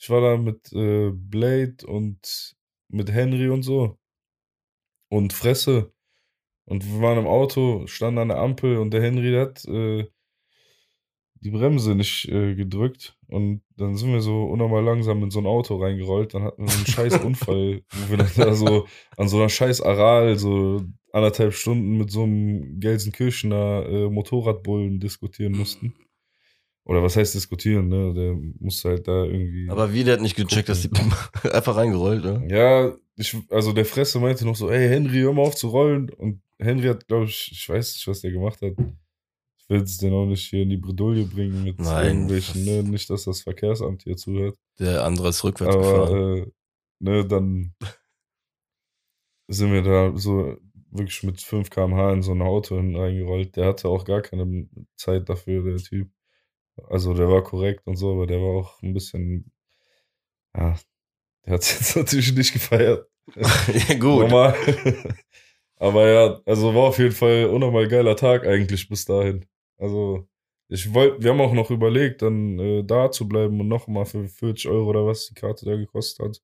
Ich war da mit äh, Blade und mit Henry und so. Und Fresse. Und wir waren im Auto, standen an der Ampel und der Henry der hat äh, die Bremse nicht äh, gedrückt. Und dann sind wir so unnormal langsam in so ein Auto reingerollt. Dann hatten wir so einen scheiß Unfall, wo wir dann da so an so einer scheiß Aral so anderthalb Stunden mit so einem Gelsenkirchener äh, Motorradbullen diskutieren mussten. Oder was heißt diskutieren, ne? Der musste halt da irgendwie. Aber wie, der hat nicht gecheckt, dass die einfach reingerollt, ne? ja, ich, also der Fresse meinte noch so, ey Henry, hör mal auf zu rollen. Und Henry hat, glaube ich, ich weiß nicht, was der gemacht hat. Ich will es den auch nicht hier in die Bredouille bringen mit Nein, irgendwelchen, ne? Nicht, dass das Verkehrsamt hier zuhört. Der andere ist rückwärts gefahren. Aber äh, ne, dann sind wir da so wirklich mit 5 km/h in so ein Auto reingerollt. Der hatte auch gar keine Zeit dafür, der Typ. Also der war korrekt und so, aber der war auch ein bisschen, ja, der hat es jetzt natürlich nicht gefeiert. ja, gut. Normal. aber ja, also war auf jeden Fall unnormal geiler Tag eigentlich bis dahin. Also ich wollte, wir haben auch noch überlegt, dann äh, da zu bleiben und nochmal für 40 Euro oder was die Karte da gekostet hat,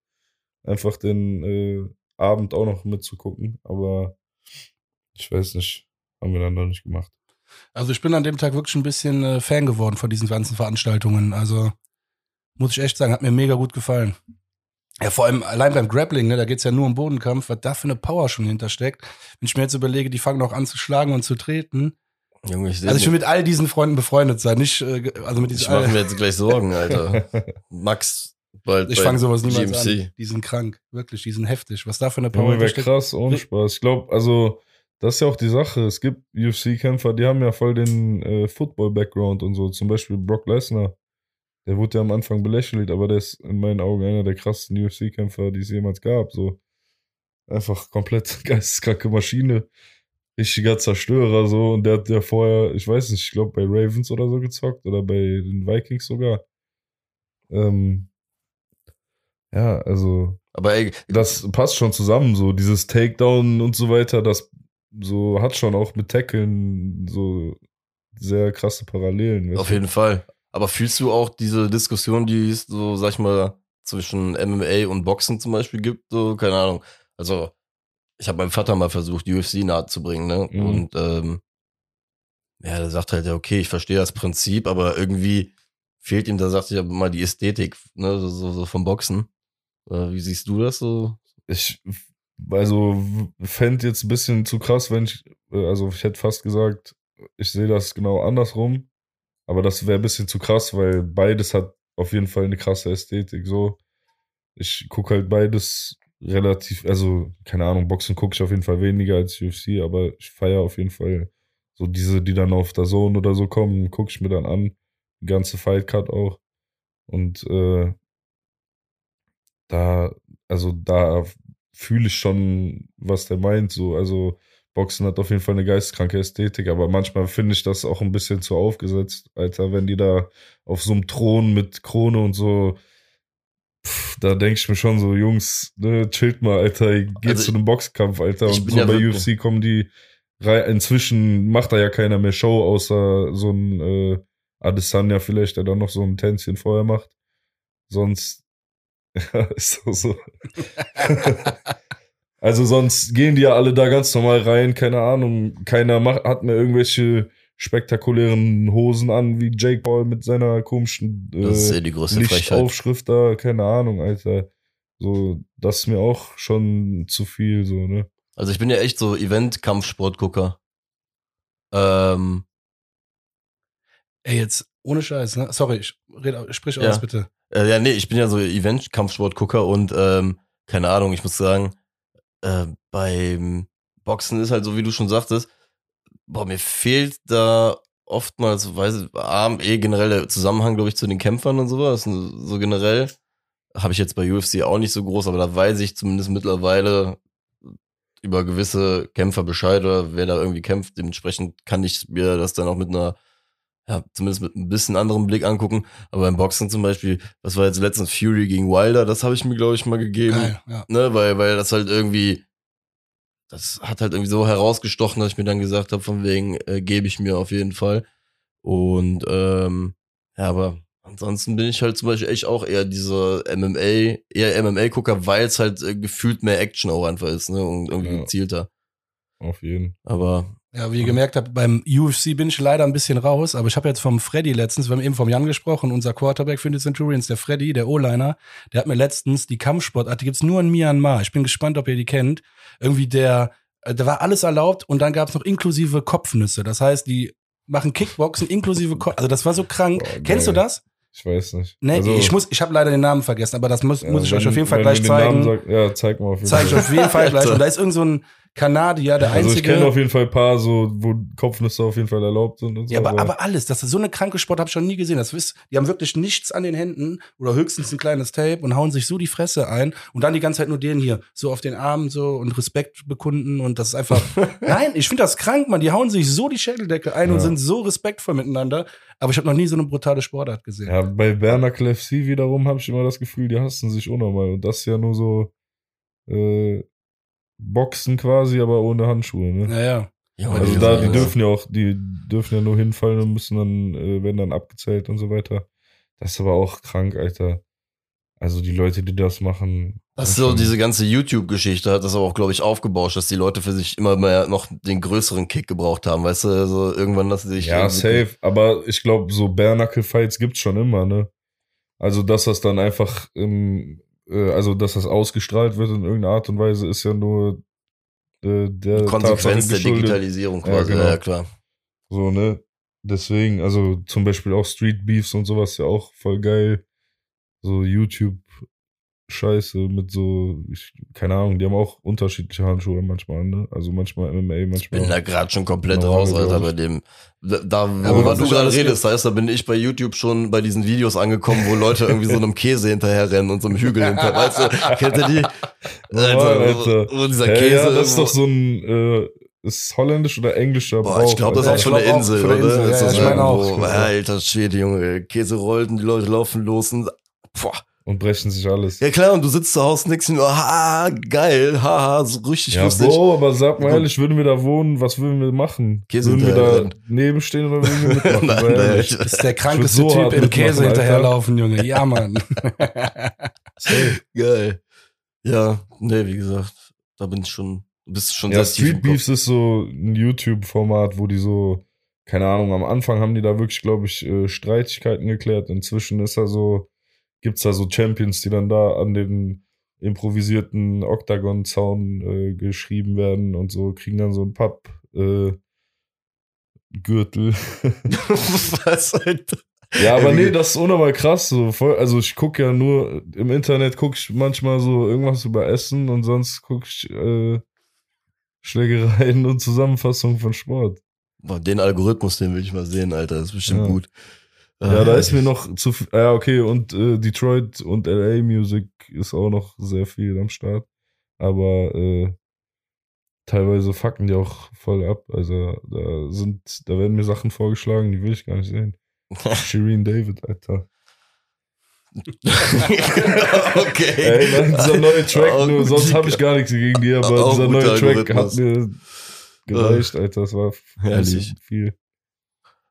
einfach den äh, Abend auch noch mitzugucken. Aber ich weiß nicht, haben wir dann noch nicht gemacht. Also ich bin an dem Tag wirklich ein bisschen äh, Fan geworden von diesen ganzen Veranstaltungen. Also muss ich echt sagen, hat mir mega gut gefallen. Ja, vor allem allein beim Grappling, ne, da geht's ja nur um Bodenkampf, was da für eine Power schon hintersteckt. Wenn ich mir jetzt überlege, die fangen auch an zu schlagen und zu treten. Junge, ich Also ich will mit all diesen Freunden befreundet sein, nicht äh, also mit Ich diesen mache all, mir jetzt gleich Sorgen, Alter. Max, bald ich bei fange sowas niemals GMC. an. Die sind krank, wirklich, die sind heftig. Was da für eine Power hintersteckt. krass, ohne. Spaß. Ich glaube, also, das ist ja auch die Sache. Es gibt UFC-Kämpfer, die haben ja voll den äh, Football-Background und so. Zum Beispiel Brock Lesnar. Der wurde ja am Anfang belächelt, aber der ist in meinen Augen einer der krassesten UFC-Kämpfer, die es jemals gab. So einfach komplett geisteskranke Maschine. Richtiger Zerstörer, so. Und der hat ja vorher, ich weiß nicht, ich glaube bei Ravens oder so gezockt oder bei den Vikings sogar. Ähm, ja, also Aber ey, das passt schon zusammen, so dieses Takedown und so weiter, das so hat schon auch mit Tackeln so sehr krasse Parallelen. auf jeden Fall. Aber fühlst du auch diese Diskussion, die es so, sag ich mal, zwischen MMA und Boxen zum Beispiel gibt? So, keine Ahnung. Also, ich habe meinem Vater mal versucht, UFC nahe zu bringen, ne? Mhm. Und ähm, ja, der sagt halt, ja, okay, ich verstehe das Prinzip, aber irgendwie fehlt ihm, da sagt ich aber mal die Ästhetik, ne, so, so, so vom Boxen. Äh, wie siehst du das so? Ich also fände jetzt ein bisschen zu krass, wenn ich, äh, also ich hätte fast gesagt, ich sehe das genau andersrum, aber das wäre ein bisschen zu krass, weil beides hat auf jeden Fall eine krasse Ästhetik. So, ich gucke halt beides relativ, also keine Ahnung, Boxen gucke ich auf jeden Fall weniger als UFC, aber ich feiere auf jeden Fall so diese, die dann auf der Zone oder so kommen, gucke ich mir dann an, die ganze Fight Card auch und äh, da, also da fühle ich schon, was der meint. So, also Boxen hat auf jeden Fall eine geistkranke Ästhetik, aber manchmal finde ich das auch ein bisschen zu aufgesetzt, Alter, wenn die da auf so einem Thron mit Krone und so, pff, da denke ich mir schon so, Jungs, ne, chillt mal, Alter, geht Also zu einem Boxkampf, Alter. Und so ja bei UFC kommen die rein, inzwischen macht da ja keiner mehr Show, außer so ein äh, Adesanya vielleicht, der dann noch so ein Tänzchen vorher macht. Sonst ja, ist doch so. also sonst gehen die ja alle da ganz normal rein, keine Ahnung. Keiner macht, hat mehr irgendwelche spektakulären Hosen an, wie Jake Paul mit seiner komischen Das ist äh, eh die größte Frechheit. Lichtaufschrift da, keine Ahnung, Alter. So, das ist mir auch schon zu viel, so, ne? Also ich bin ja echt so Event-Kampfsportgucker. Ähm, Ey, jetzt ohne Scheiß, ne? Sorry, ich red, sprich Ja. aus, bitte. Äh, ja, nee, ich bin ja so Event-Kampfsport-Gucker und ähm, keine Ahnung, ich muss sagen, äh, beim Boxen ist halt so, wie du schon sagtest, boah, mir fehlt da oftmals, weiß ich, eh generell der Zusammenhang, glaube ich, zu den Kämpfern und sowas. So generell habe ich jetzt bei UFC auch nicht so groß, aber da weiß ich zumindest mittlerweile über gewisse Kämpfer Bescheid oder wer da irgendwie kämpft. Dementsprechend kann ich mir das dann auch mit einer, ja, zumindest mit ein bisschen anderem Blick angucken. Aber beim Boxen zum Beispiel, was war jetzt letztens Fury gegen Wilder, das habe ich mir, glaube ich, mal gegeben. Geil, ja. Ne, weil, weil das halt irgendwie, das hat halt irgendwie so herausgestochen, dass ich mir dann gesagt habe, von wegen, äh, gebe ich mir auf jeden Fall. Und ähm, ja, aber ansonsten bin ich halt zum Beispiel echt auch eher dieser MMA, eher MMA-Gucker, weil es halt äh, gefühlt mehr Action auch einfach ist, ne? Und irgendwie Ja. gezielter. Auf jeden. Aber Ja, wie ihr gemerkt habt, beim UFC bin ich leider ein bisschen raus, aber ich habe jetzt vom Freddy letztens, wir haben eben vom Jan gesprochen, unser Quarterback für die Centurions, der Freddy, der O-Liner, der hat mir letztens die Kampfsportart, die gibt's nur in Myanmar. Ich bin gespannt, ob ihr die kennt. Irgendwie der, äh, da war alles erlaubt und dann gab's noch inklusive Kopfnüsse. Das heißt, die machen Kickboxen inklusive Kopf. Also das war so krank. Boah, Kennst du das? Ich weiß nicht. Nee, Also, ich muss, ich habe leider den Namen vergessen, aber das muss, ja, muss ich euch wenn- auf jeden Fall gleich zeigen. Sag, ja, zeig mal auf jeden Zeige ich Fall. auf jeden Fall gleich. Und da ist irgend so ein Kanadier, der Also ich einzige. kenne auf jeden Fall ein paar, so, wo Kopfnüsse auf jeden Fall erlaubt sind und so. ja, aber, aber alles, das ist so eine kranke Sport, habe ich schon nie gesehen. Das wisst, die haben wirklich nichts an den Händen oder höchstens ein kleines Tape und hauen sich so die Fresse ein und dann die ganze Zeit nur den hier so auf den Arm so und Respekt bekunden und das ist einfach. Nein, ich finde das krank, man. Die hauen sich so die Schädeldecke ein und Ja. sind so respektvoll miteinander. Aber ich habe noch nie so eine brutale Sportart gesehen. Ja, bei Bernacle FC wiederum habe ich immer das Gefühl, die hassen sich unnormal. Und das ist ja nur so äh, Boxen quasi, aber ohne Handschuhe. Ne? Ja, ja. Ja, Also die da, die dürfen ja auch, die dürfen ja nur hinfallen und müssen dann, äh, werden dann abgezählt und so weiter. Das ist aber auch krank, Alter. Also die Leute, die das machen. Das ist so diese ganze YouTube-Geschichte hat das aber auch, glaube ich, aufgebauscht, dass die Leute für sich immer mehr noch den größeren Kick gebraucht haben, weißt du, also irgendwann lassen sie sich. Ja, safe. Aber ich glaube, so Bare-Knuckle-Fights gibt's schon immer, ne? Also, dass das dann einfach, im, äh, also, dass das ausgestrahlt wird in irgendeiner Art und Weise, ist ja nur äh, der Konsequenz der. Digitalisierung quasi, ja, genau. ja, klar. So, ne? Deswegen, also zum Beispiel auch Street Beefs und sowas ja auch voll geil. So YouTube-Scheiße mit so, ich, keine Ahnung, die haben auch unterschiedliche Handschuhe manchmal, ne? Also manchmal MMA, manchmal. bin da gerade schon komplett raus, Alter, bei ich. dem. Da, worüber was du gerade redest, heißt, da bin ich bei YouTube schon bei diesen Videos angekommen, wo Leute irgendwie so einem Käse hinterherrennen und so einem Hügel hinterher. Weißt du, kennt ihr die? Alter, Alter. Wo, wo dieser Hä, Käse. ja, das ist doch so ein, äh, ist holländisch oder englischer Boah, ich glaube, das ist Ja, auch ich von der glaub auch Insel, oder? Insel, ja, ja, ich meine auch. Alter Schwede, Junge. Käse rollt und die Leute laufen los und. Boah. Und brechen sich alles. Ja klar, und du sitzt zu Hause nix und nur, ha, geil, haha, so richtig Ja, lustig. Bro, aber sag mal ehrlich, würden wir da wohnen, was würden wir machen? Käse würden wir da nebenstehen oder würden wir mitmachen? Nein, nein, ehrlich. ich- Das ist der krankeste so Typ im Käse hinterherlaufen, Junge. Ja, Mann. Geil. Ja, nee, wie gesagt, da bin ich schon, du bist schon Ja, Street. Beefs ist so ein YouTube-Format, wo die so, keine Ahnung, am Anfang haben die da wirklich, glaube ich, äh, Streitigkeiten geklärt. Inzwischen ist da so, gibt's da so Champions, die dann da an den improvisierten Octagon-Zaun äh, geschrieben werden und so, kriegen dann so ein Papp, äh, Gürtel. Was, Alter? Ja, aber nee, das ist unnormal krass. So. Voll, also ich gucke ja nur, im Internet gucke ich manchmal so irgendwas über Essen und sonst gucke ich äh, Schlägereien und Zusammenfassungen von Sport. Boah, den Algorithmus, den will ich mal sehen, Alter, das ist bestimmt Ja. gut. Ja, da Äh, ist mir noch zu viel. Ja, okay, und äh, Detroit und LA Music ist auch noch sehr viel am Start. Aber äh, teilweise fucken die auch voll ab. Also da sind, da werden mir Sachen vorgeschlagen, die will ich gar nicht sehen. Shireen David, Alter. okay. Ey, nein, dieser neue Track, nur, sonst habe ich gar nichts gegen die, aber dieser neue Track hat mir gereicht, Alter. Das war Herrlich. viel.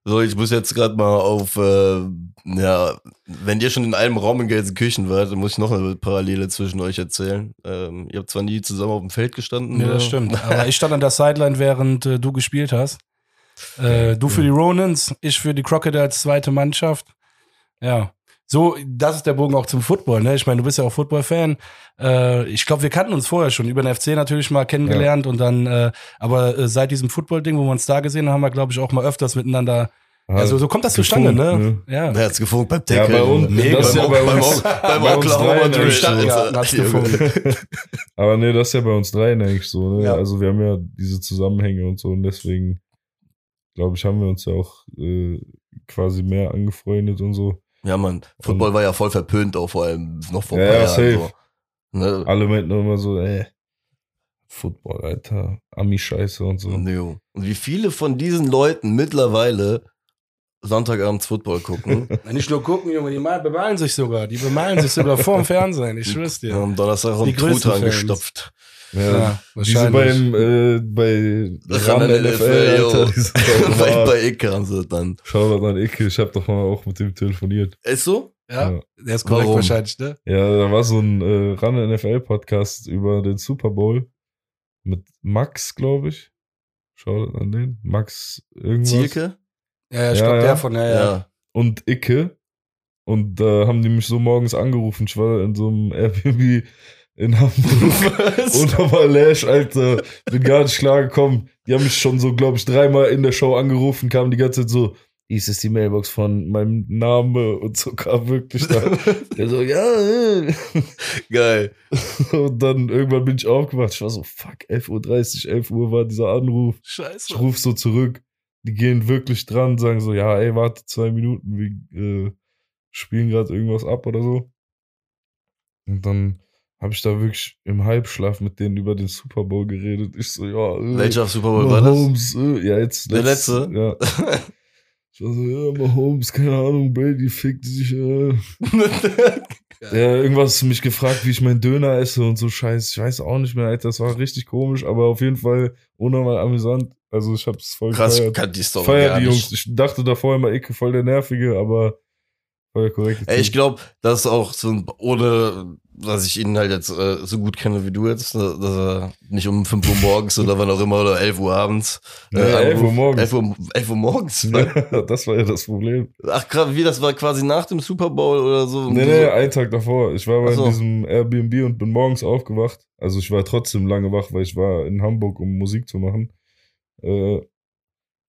So, ich muss jetzt gerade mal auf, äh, ja, wenn ihr schon in einem Raum in Gelsenkirchen wart, dann muss ich noch eine Parallele zwischen euch erzählen. Ähm, ihr habt zwar nie zusammen auf dem Feld gestanden. Oder? das stimmt. Aber ich stand an der Sideline, während äh, du gespielt hast. Äh, du für die Ronins, ich für die Crocodiles zweite Mannschaft. Ja. So, das ist der Bogen auch zum Football, ne? Ich meine, du bist ja auch Football-Fan. Äh, ich glaube, wir kannten uns vorher schon, über den FC natürlich mal kennengelernt und dann, äh, aber äh, seit diesem Football-Ding, wo wir uns da gesehen haben, haben wir, glaube ich, auch mal öfters miteinander. Also so kommt das zustande, gefunkt, ne? Ja. Wer hat's gefunkt beim Ja, Tackle? bei uns- nee, das ist beim, ja bei beim, uns- beim, beim bei uns Stadtgarten hat's gefunkt. Aber nee, das ist ja bei uns dreien eigentlich so. Ne? Ja. Also wir haben ja diese Zusammenhänge und so und deswegen, glaube ich, haben wir uns ja auch äh, quasi mehr angefreundet und so. Ja, Mann. Football war ja voll verpönt, auch vor allem noch vor ein Ja, paar ja, Jahren. safe. So. Ne? Alle meinten immer so, ey, Football, Alter, Ami-Scheiße und so. Jo. Und wie viele von diesen Leuten mittlerweile Sonntagabends Football gucken. Nicht nur gucken, Junge, die mal- bemalen sich sogar. Die bemalen sich sogar vorm Fernsehen, ich schwör's dir. Ja, am Donnerstag größten Truthahn gestopft. Ja, diese wahrscheinlich. beim, äh, bei Ran Ran NFL, NFL. Alter, die sind bei, bei Icke haben sie das dann. Shoutout an Icke, ich habe doch mal auch mit dem telefoniert. Ist so? Ja, Ja. der ist korrekt Warum? wahrscheinlich, ne? Ja, da war so ein äh, Ran NFL Podcast über den Super Bowl mit Max, glaube ich. Shoutout an den. Max irgendwas. Zielke? Ja, ja, ich Ja, glaube, ja. der von, ja, ja. Ja. und Icke. Und da haben die mich so morgens angerufen. Ich war in so einem Airbnb in Hamburg. Und nochmal Lash, Alter. Bin gar nicht klar gekommen. Die haben mich schon so, glaube ich, dreimal in der Show angerufen, kamen die ganze Zeit so, hieß es die Mailbox von meinem Name und so kam wirklich da. Der so, ja, äh. Geil. Und dann irgendwann bin ich aufgewacht. Ich war so, fuck, 11.30 Uhr, 11 Uhr war dieser Anruf. Scheiße. Ich ruf so zurück. Die gehen wirklich dran, sagen so, ja, ey, warte zwei Minuten, wir äh, spielen gerade irgendwas ab oder so. Und dann habe ich da wirklich im Halbschlaf mit denen über den Super Bowl geredet. Ich so, ja, äh, Welcher Super Bowl war das? Mahomes, äh, ja, jetzt. Der letzt- letzte? Ja. Ich war so, ja, Mahomes, keine Ahnung, Brady fickt sich, äh. Ja, irgendwas mich gefragt, wie ich meinen Döner esse und so Scheiß. Ich weiß auch nicht mehr, Alter. Das war richtig komisch, aber auf jeden Fall unnormal amüsant. Also ich hab's voll Krass, ich gefeiert. kann die Story Feier die. Jungs. Ich dachte davor immer, Icke voll der Nervige, aber voll der korrekte Ey, ich glaube, das ist auch so ein, ohne, dass ich ihn halt jetzt äh, so gut kenne wie du jetzt, ne, dass er nicht um 5 Uhr morgens oder wann auch immer oder 11 Uhr abends. Nee, 11 Uhr morgens. 11 Uhr, 11 Uhr morgens? das war ja das Problem. Ach, gerade wie, das war quasi nach dem Super Bowl oder so? Nee, nee, einen Tag davor. Ich war bei so. diesem Airbnb und bin morgens aufgewacht. Also ich war trotzdem lange wach, weil ich war in Hamburg, um Musik zu machen. Äh,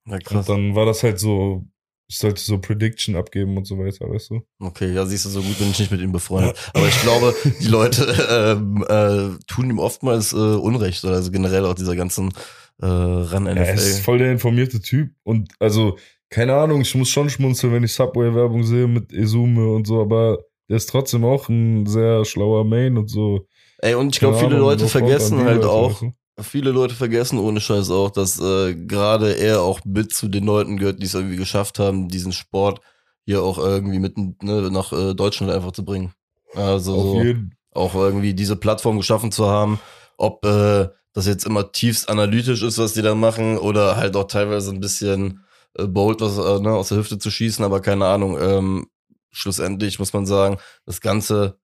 Ja, und krass. dann war das halt so, ich sollte so Prediction abgeben und so weiter, weißt du? Okay, ja, siehst du, so gut bin ich nicht mit ihm befreundet. Aber ich glaube, die Leute ähm, äh, tun ihm oftmals äh, Unrecht, oder also generell auch dieser ganzen äh, ran NFL. Er ist voll der informierte Typ. Und also, keine Ahnung, ich muss schon schmunzeln, wenn ich Subway-Werbung sehe mit Esume und so, aber der ist trotzdem auch ein sehr schlauer Main und so. Ey, und ich glaube, viele Ahnung, Leute vergessen halt Leute, auch, du? Viele Leute vergessen ohne Scheiß auch, dass äh, gerade er auch mit zu den Leuten gehört, die es irgendwie geschafft haben, diesen Sport hier auch irgendwie mit ne, nach äh, Deutschland einfach zu bringen. Also Auf so, auch irgendwie diese Plattform geschaffen zu haben, ob äh, das jetzt immer tiefst analytisch ist, was die da machen, oder halt auch teilweise ein bisschen äh, bold was äh, ne, aus der Hüfte zu schießen, aber keine Ahnung. Ähm, schlussendlich muss man sagen, das Ganze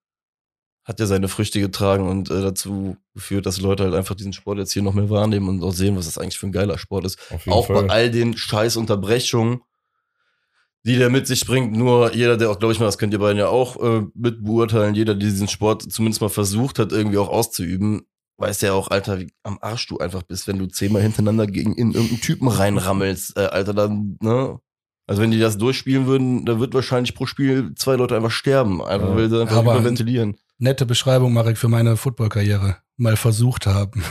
hat ja seine Früchte getragen und äh, dazu geführt, dass Leute halt einfach diesen Sport jetzt hier noch mehr wahrnehmen und auch sehen, was das eigentlich für ein geiler Sport ist. Auch Fall. bei all den scheiß Unterbrechungen, die der mit sich bringt. Nur jeder, der auch, glaube ich mal, das könnt ihr beiden ja auch äh, mit beurteilen, jeder, der diesen Sport zumindest mal versucht hat, irgendwie auch auszuüben, weiß ja auch, Alter, wie am Arsch du einfach bist, wenn du zehnmal hintereinander gegen in irgendeinen Typen reinrammelst, äh, Alter, dann, ne? Also wenn die das durchspielen würden, da wird wahrscheinlich pro Spiel zwei Leute einfach sterben, einfach Ja. weil sie einfach Aber- überventilieren. Nette Beschreibung, Marek, für meine Footballkarriere. Mal versucht haben.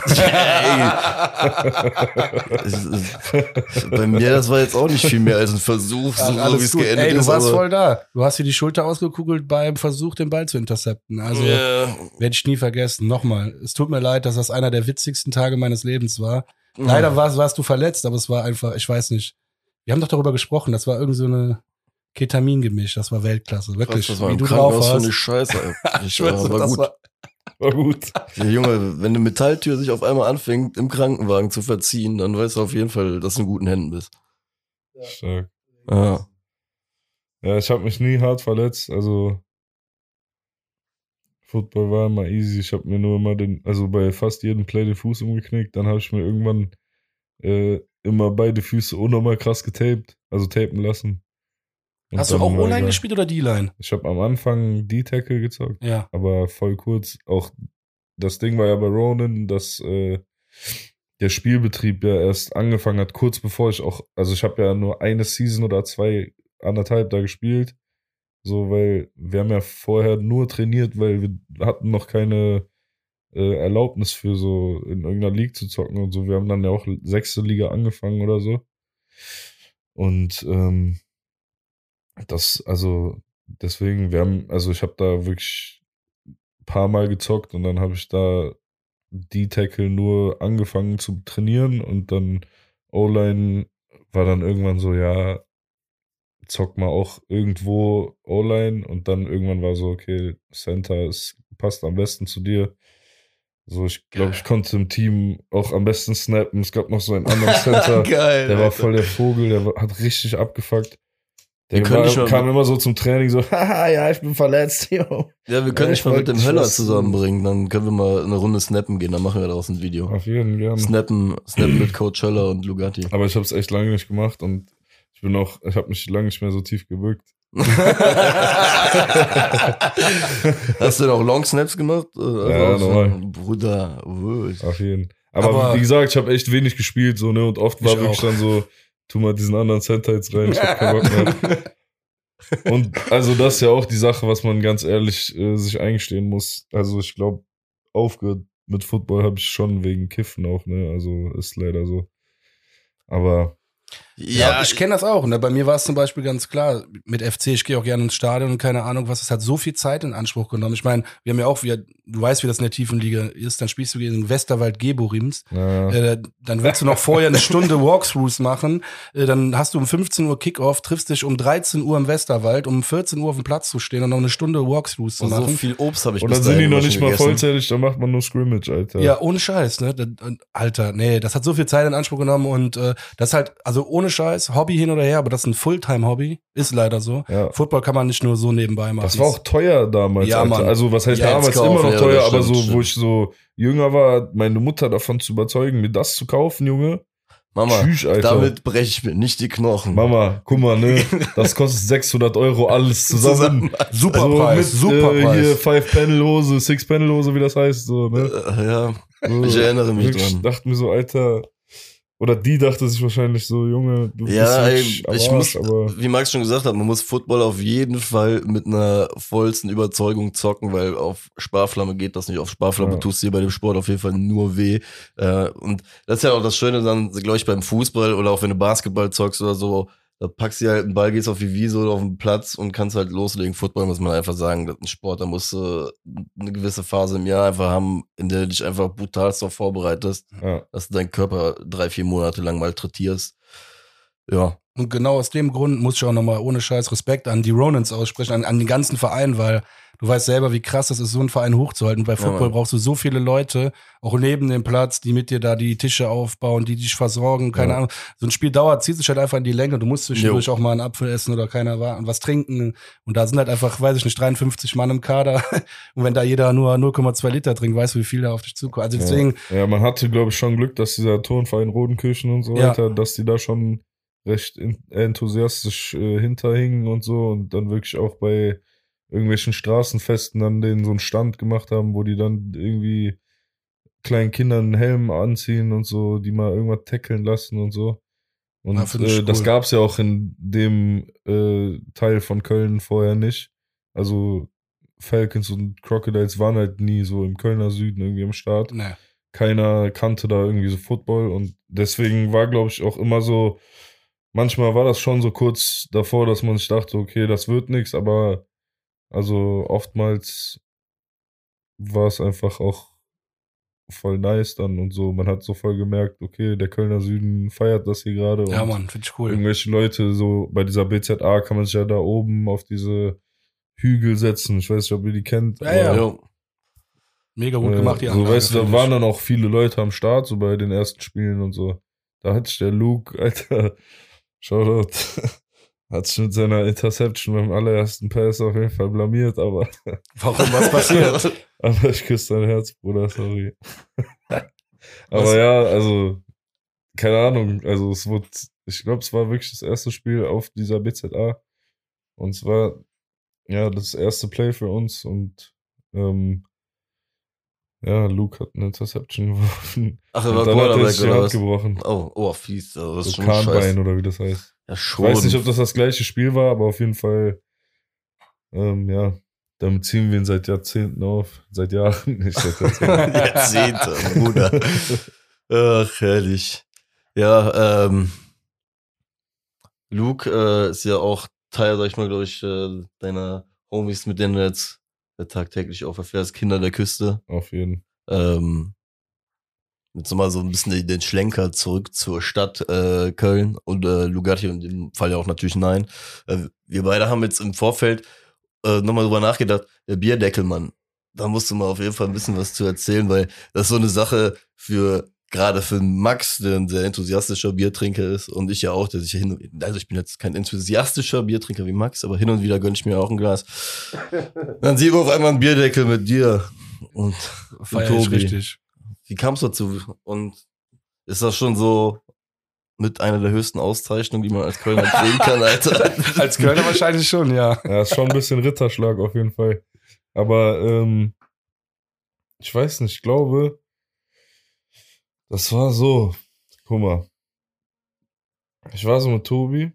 Bei mir, das war jetzt auch nicht viel mehr als ein Versuch, so, so wie es geendet Ey, du ist. warst voll da. Du hast dir die Schulter ausgekugelt beim Versuch, den Ball zu intercepten. Also Ja. werde ich nie vergessen. Nochmal, es tut mir leid, dass das einer der witzigsten Tage meines Lebens war. Leider warst, warst du verletzt, aber es war einfach, ich weiß nicht. Wir haben doch darüber gesprochen, das war irgendwie so eine Ketamingemisch, das war Weltklasse. Wirklich, Krass, das war wie du drauf Krankenhaus für warst. eine Scheiße. ey. Ich, Ich weiß, war, gut. war- War gut. Ja, Junge, wenn eine Metalltür sich auf einmal anfängt, im Krankenwagen zu verziehen, dann weißt du auf jeden Fall, dass du in guten Händen bist. Stark. Ja. Ja, ich habe mich nie hart verletzt. Also Football war immer easy. Ich habe mir nur immer den, also bei fast jedem Play den Fuß umgeknickt. Dann habe ich mir irgendwann äh, immer beide Füße unnormal krass getaped, also tapen lassen. Und Hast du auch O-Line egal. gespielt oder D-Line? Ich habe am Anfang D-Tackle gezockt, Ja. aber voll kurz. Auch das Ding war ja bei Ronan, dass äh, der Spielbetrieb ja erst angefangen hat, kurz bevor ich auch, also ich habe ja nur eine Season oder zwei, anderthalb da gespielt. So, weil wir haben ja vorher nur trainiert, weil wir hatten noch keine äh, Erlaubnis für so in irgendeiner League zu zocken und so. Wir haben dann ja auch sechste Liga angefangen oder so. Und ähm, das, also deswegen, wir haben, also ich habe da wirklich ein paar Mal gezockt und dann habe ich da die Tackle nur angefangen zu trainieren und dann O-Line war dann irgendwann so, ja, zock mal auch irgendwo O-Line und dann irgendwann war so, okay, Center ist, passt am besten zu dir. So, ich glaube, ich konnte im Team auch am besten snappen. Es gab noch so einen anderen Center. Geil. Der war Alter. voll der Vogel, der war, hat richtig abgefuckt. Der Wir war, kam immer so zum Training so, haha, ja, ich bin verletzt, yo. Ja, wir können Ja, dich ich mal mit dem Höller was- zusammenbringen, dann können wir mal eine Runde snappen gehen, dann machen wir daraus ein Video. Auf jeden Fall. Snappen, snappen mit Coach Höller und Lugatti. Aber ich habe es echt lange nicht gemacht und ich bin auch, ich habe mich lange nicht mehr so tief gebückt. Hast du denn auch Long Snaps gemacht? Äh, Also Ja, normal. Bruder, wuh. Auf jeden. Aber, Aber- wie gesagt, ich habe echt wenig gespielt so ne und oft war Ich wirklich auch. dann so tu mal diesen anderen Center jetzt rein, ich hab keinen Bock mehr. Und also das ist ja auch die Sache, was man ganz ehrlich äh, sich eingestehen muss. Also ich glaube, aufgehört mit Football habe ich schon wegen Kiffen auch, ne? Also ist leider so. Aber Ja, ich kenne das auch. Ne? Bei mir war es zum Beispiel ganz klar, mit FC, ich gehe auch gerne ins Stadion und keine Ahnung was, es hat so viel Zeit in Anspruch genommen. Ich meine, wir haben ja auch, wir, du weißt, wie das in der tiefen Liga ist, dann spielst du gegen Westerwald Geborims, ja, äh, dann willst du noch vorher eine Stunde Walkthroughs machen, äh, dann hast du um 15 Uhr Kickoff, triffst dich um 13 Uhr im Westerwald, um 14 Uhr auf dem Platz zu stehen und noch eine Stunde Walkthroughs zu Und so machen. viel Obst habe ich und dann sind die noch nicht mal gegessen. vollzählig, dann macht man nur Scrimmage, Alter. Ja, ohne Scheiß, ne? Alter, nee, das hat so viel Zeit in Anspruch genommen und äh, das halt, also ohne Scheiß, Hobby hin oder her, aber das ist ein Fulltime-Hobby, ist leider so. Ja. Football kann man nicht nur so nebenbei machen. Das war auch teuer damals. Ja. Mann. Also was heißt Ja, damals kaufen, immer noch ja, teuer, aber stimmt, so, wo stimmt. ich so jünger war, meine Mutter davon zu überzeugen, mir das zu kaufen, Junge. Mama, Tschüss, damit breche ich mir nicht die Knochen. Mama, guck mal, ne, das kostet 600 Euro alles zusammen. super So Preis, mit, super äh, Preis. Hier Five-Panel-Hose, Six-Panel-Hose, wie das heißt, so, ne. Äh, ja, So, ich erinnere mich dran. dachte mir so, Alter, oder die dachte sich wahrscheinlich so, Junge, du Ja, ey, bist wirklich ich am muss, Arsch, aber wie Max schon gesagt hat, man muss Football auf jeden Fall mit einer vollsten Überzeugung zocken, weil auf Sparflamme geht das nicht. Auf Sparflamme Ja. tust du dir bei dem Sport auf jeden Fall nur weh. Äh, und das ist ja auch das Schöne dann, glaube ich, beim Fußball oder auch wenn du Basketball zockst oder so, da packst du dir halt einen Ball, gehst auf die Wiese oder auf den Platz und kannst halt loslegen. Football muss man einfach sagen, das ist ein Sport, da musst du eine gewisse Phase im Jahr einfach haben, in der du dich einfach brutal darauf vorbereitest, ja. dass du deinen Körper drei, vier Monate lang malträtierst. Ja, Und genau aus dem Grund muss ich auch nochmal ohne Scheiß Respekt an die Ronans aussprechen, an, an den ganzen Verein, weil du weißt selber, wie krass das ist, so einen Verein hochzuhalten. Bei Football Mann. brauchst du so viele Leute, auch neben dem Platz, die mit dir da die Tische aufbauen, die dich versorgen, keine Ja. Ahnung. So ein Spiel dauert, zieht sich halt einfach in die Länge. Du musst zwischendurch Jo. auch mal einen Apfel essen oder keiner war und was trinken. Und da sind halt einfach, weiß ich nicht, 53 Mann im Kader. Und wenn da jeder nur 0,2 Liter trinkt, weißt du, wie viel da auf dich zukommt. Also deswegen, Ja. ja, man hatte, glaube ich, schon Glück, dass dieser Turnverein Rodenkirchen und so Ja. weiter, dass die da schon recht enthusiastisch äh, hinterhingen und so und dann wirklich auch bei irgendwelchen Straßenfesten dann denen so einen Stand gemacht haben, wo die dann irgendwie kleinen Kindern einen Helm anziehen und so, die mal irgendwas tackeln lassen und so. Und find ich äh, das cool. gab's ja auch in dem äh, Teil von Köln vorher nicht. Also Falcons und Crocodiles waren halt nie so im Kölner Süden irgendwie am Start ne. keiner kannte da irgendwie so Football und deswegen war, glaube ich, auch immer so, manchmal war das schon so kurz davor, dass man sich dachte, okay, das wird nichts, aber also oftmals war es einfach auch voll nice dann und so. Man hat so voll gemerkt, okay, der Kölner Süden feiert das hier gerade. Ja, Mann, finde ich cool. Irgendwelche Leute, so bei dieser BZA kann man sich ja da oben auf diese Hügel setzen. Ich weiß nicht, ob ihr die kennt. Ja, ja. jo. Mega gut äh, gemacht, die So, Anlage, weißt du, da waren dann auch viele Leute am Start, so bei den ersten Spielen und so. Da hat sich der Luke, Alter, Shoutout, hat sich mit seiner Interception beim allerersten Pass auf jeden Fall blamiert, aber, Warum, was passiert? aber ich küsse dein Herz, Bruder, sorry. Was? aber ja, also, keine Ahnung, also es wurde, ich glaube, es war wirklich das erste Spiel auf dieser BZA und es war, ja, das erste Play für uns und, ähm, ja, Luke hat eine Interception geworfen. Ach, er war er Quarterback oder was? gebrochen. Oh, oh, fies. Also das ist So schon scheiße. Kahnbein oder wie das heißt. Ja, Ich schon. weiß nicht, ob das das gleiche Spiel war, aber auf jeden Fall, ähm, ja, damit ziehen wir ihn seit Jahrzehnten auf. Seit Jahren, nicht seit Jahrzehnten. Jahrzehnte, Bruder. Ach, herrlich. Ja, ähm, Luke äh, ist ja auch Teil, sag ich mal, glaube ich, äh, deiner Homies, mit denen du jetzt tagtäglich auch verfährst, Kinder der Küste. auf jeden Ähm, jetzt nochmal so ein bisschen den- den Schlenker zurück zur Stadt äh, Köln und äh, Lugatti und in dem Fall ja auch natürlich nein. Äh, wir beide haben jetzt im Vorfeld äh, nochmal drüber nachgedacht, der Bierdeckelmann, da musst du mal auf jeden Fall ein bisschen was zu erzählen, weil das ist so eine Sache für gerade für Max, der ein sehr enthusiastischer Biertrinker ist und ich ja auch, der sich ja hin also ich bin jetzt kein enthusiastischer Biertrinker wie Max, aber hin und wieder gönn ich mir auch ein Glas. Dann sieht man auf einmal einen Bierdeckel mit dir und ich Tobi. richtig. wie kam es dazu? Und ist das schon so mit einer der höchsten Auszeichnungen, die man als Kölner kriegen kann, Alter? Als Kölner wahrscheinlich schon, ja. Ja, ist schon ein bisschen Ritterschlag auf jeden Fall. Aber ähm, ich weiß nicht, ich glaube, das war so. Guck mal. ich war so mit Tobi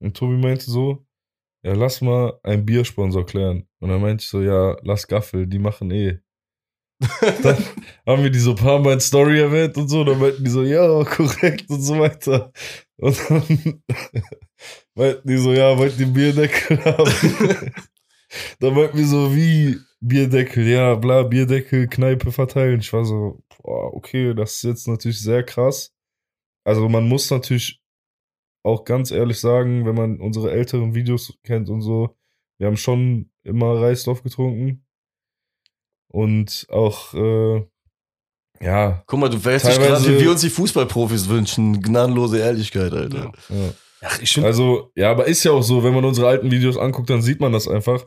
und Tobi meinte so, ja, lass mal einen Biersponsor klären. Und dann meinte ich so, ja, lass Gaffel, die machen eh. dann haben wir die so ein paar Mal in Story erwähnt und so, dann meinten die so, ja, korrekt und so weiter. Und dann meinten die so, ja, wollt ihr Bierdeckel haben? dann meinten wir so, wie Bierdeckel, ja, bla, Bierdeckel, Kneipe verteilen. Ich war so, boah, okay, das ist jetzt natürlich sehr krass. Also man muss natürlich auch ganz ehrlich sagen, wenn man unsere älteren Videos kennt und so, wir haben schon immer Reisdorf getrunken. Und auch, äh, ja. Guck mal, du verhältst dich gerade, wie wir uns die Fußballprofis wünschen. Gnadenlose Ehrlichkeit, Alter. Ja. Ach, ich also, ja, aber ist ja auch so, wenn man unsere alten Videos anguckt, dann sieht man das einfach.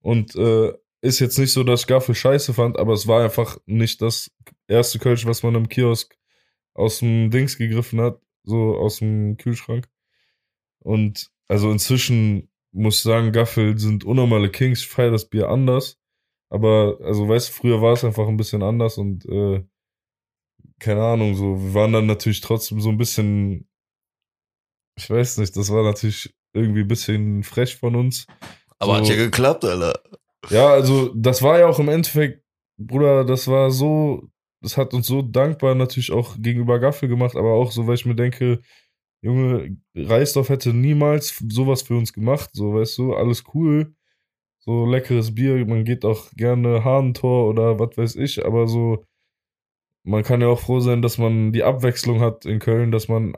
Und äh, ist jetzt nicht so, dass ich Gaffel scheiße fand, aber es war einfach nicht das erste Kölsch, was man im Kiosk aus dem Dings gegriffen hat, so aus dem Kühlschrank. Und also inzwischen muss ich sagen, Gaffel sind unnormale Kings. Ich feiere das Bier anders. Aber, also weißt du, früher war es einfach ein bisschen anders und äh, keine Ahnung, so, wir waren dann natürlich trotzdem so ein bisschen, ich weiß nicht, das war natürlich irgendwie ein bisschen frech von uns. Aber so, hat ja geklappt, Alter. Ja, also das war ja auch im Endeffekt, Bruder, das war so, das hat uns so dankbar natürlich auch gegenüber Gaffel gemacht, aber auch so, weil ich mir denke, Junge, Reisdorf hätte niemals sowas für uns gemacht, so, weißt du, alles cool, so leckeres Bier, man geht auch gerne Hahnentor oder was weiß ich, aber so, man kann ja auch froh sein, dass man die Abwechslung hat in Köln, dass man,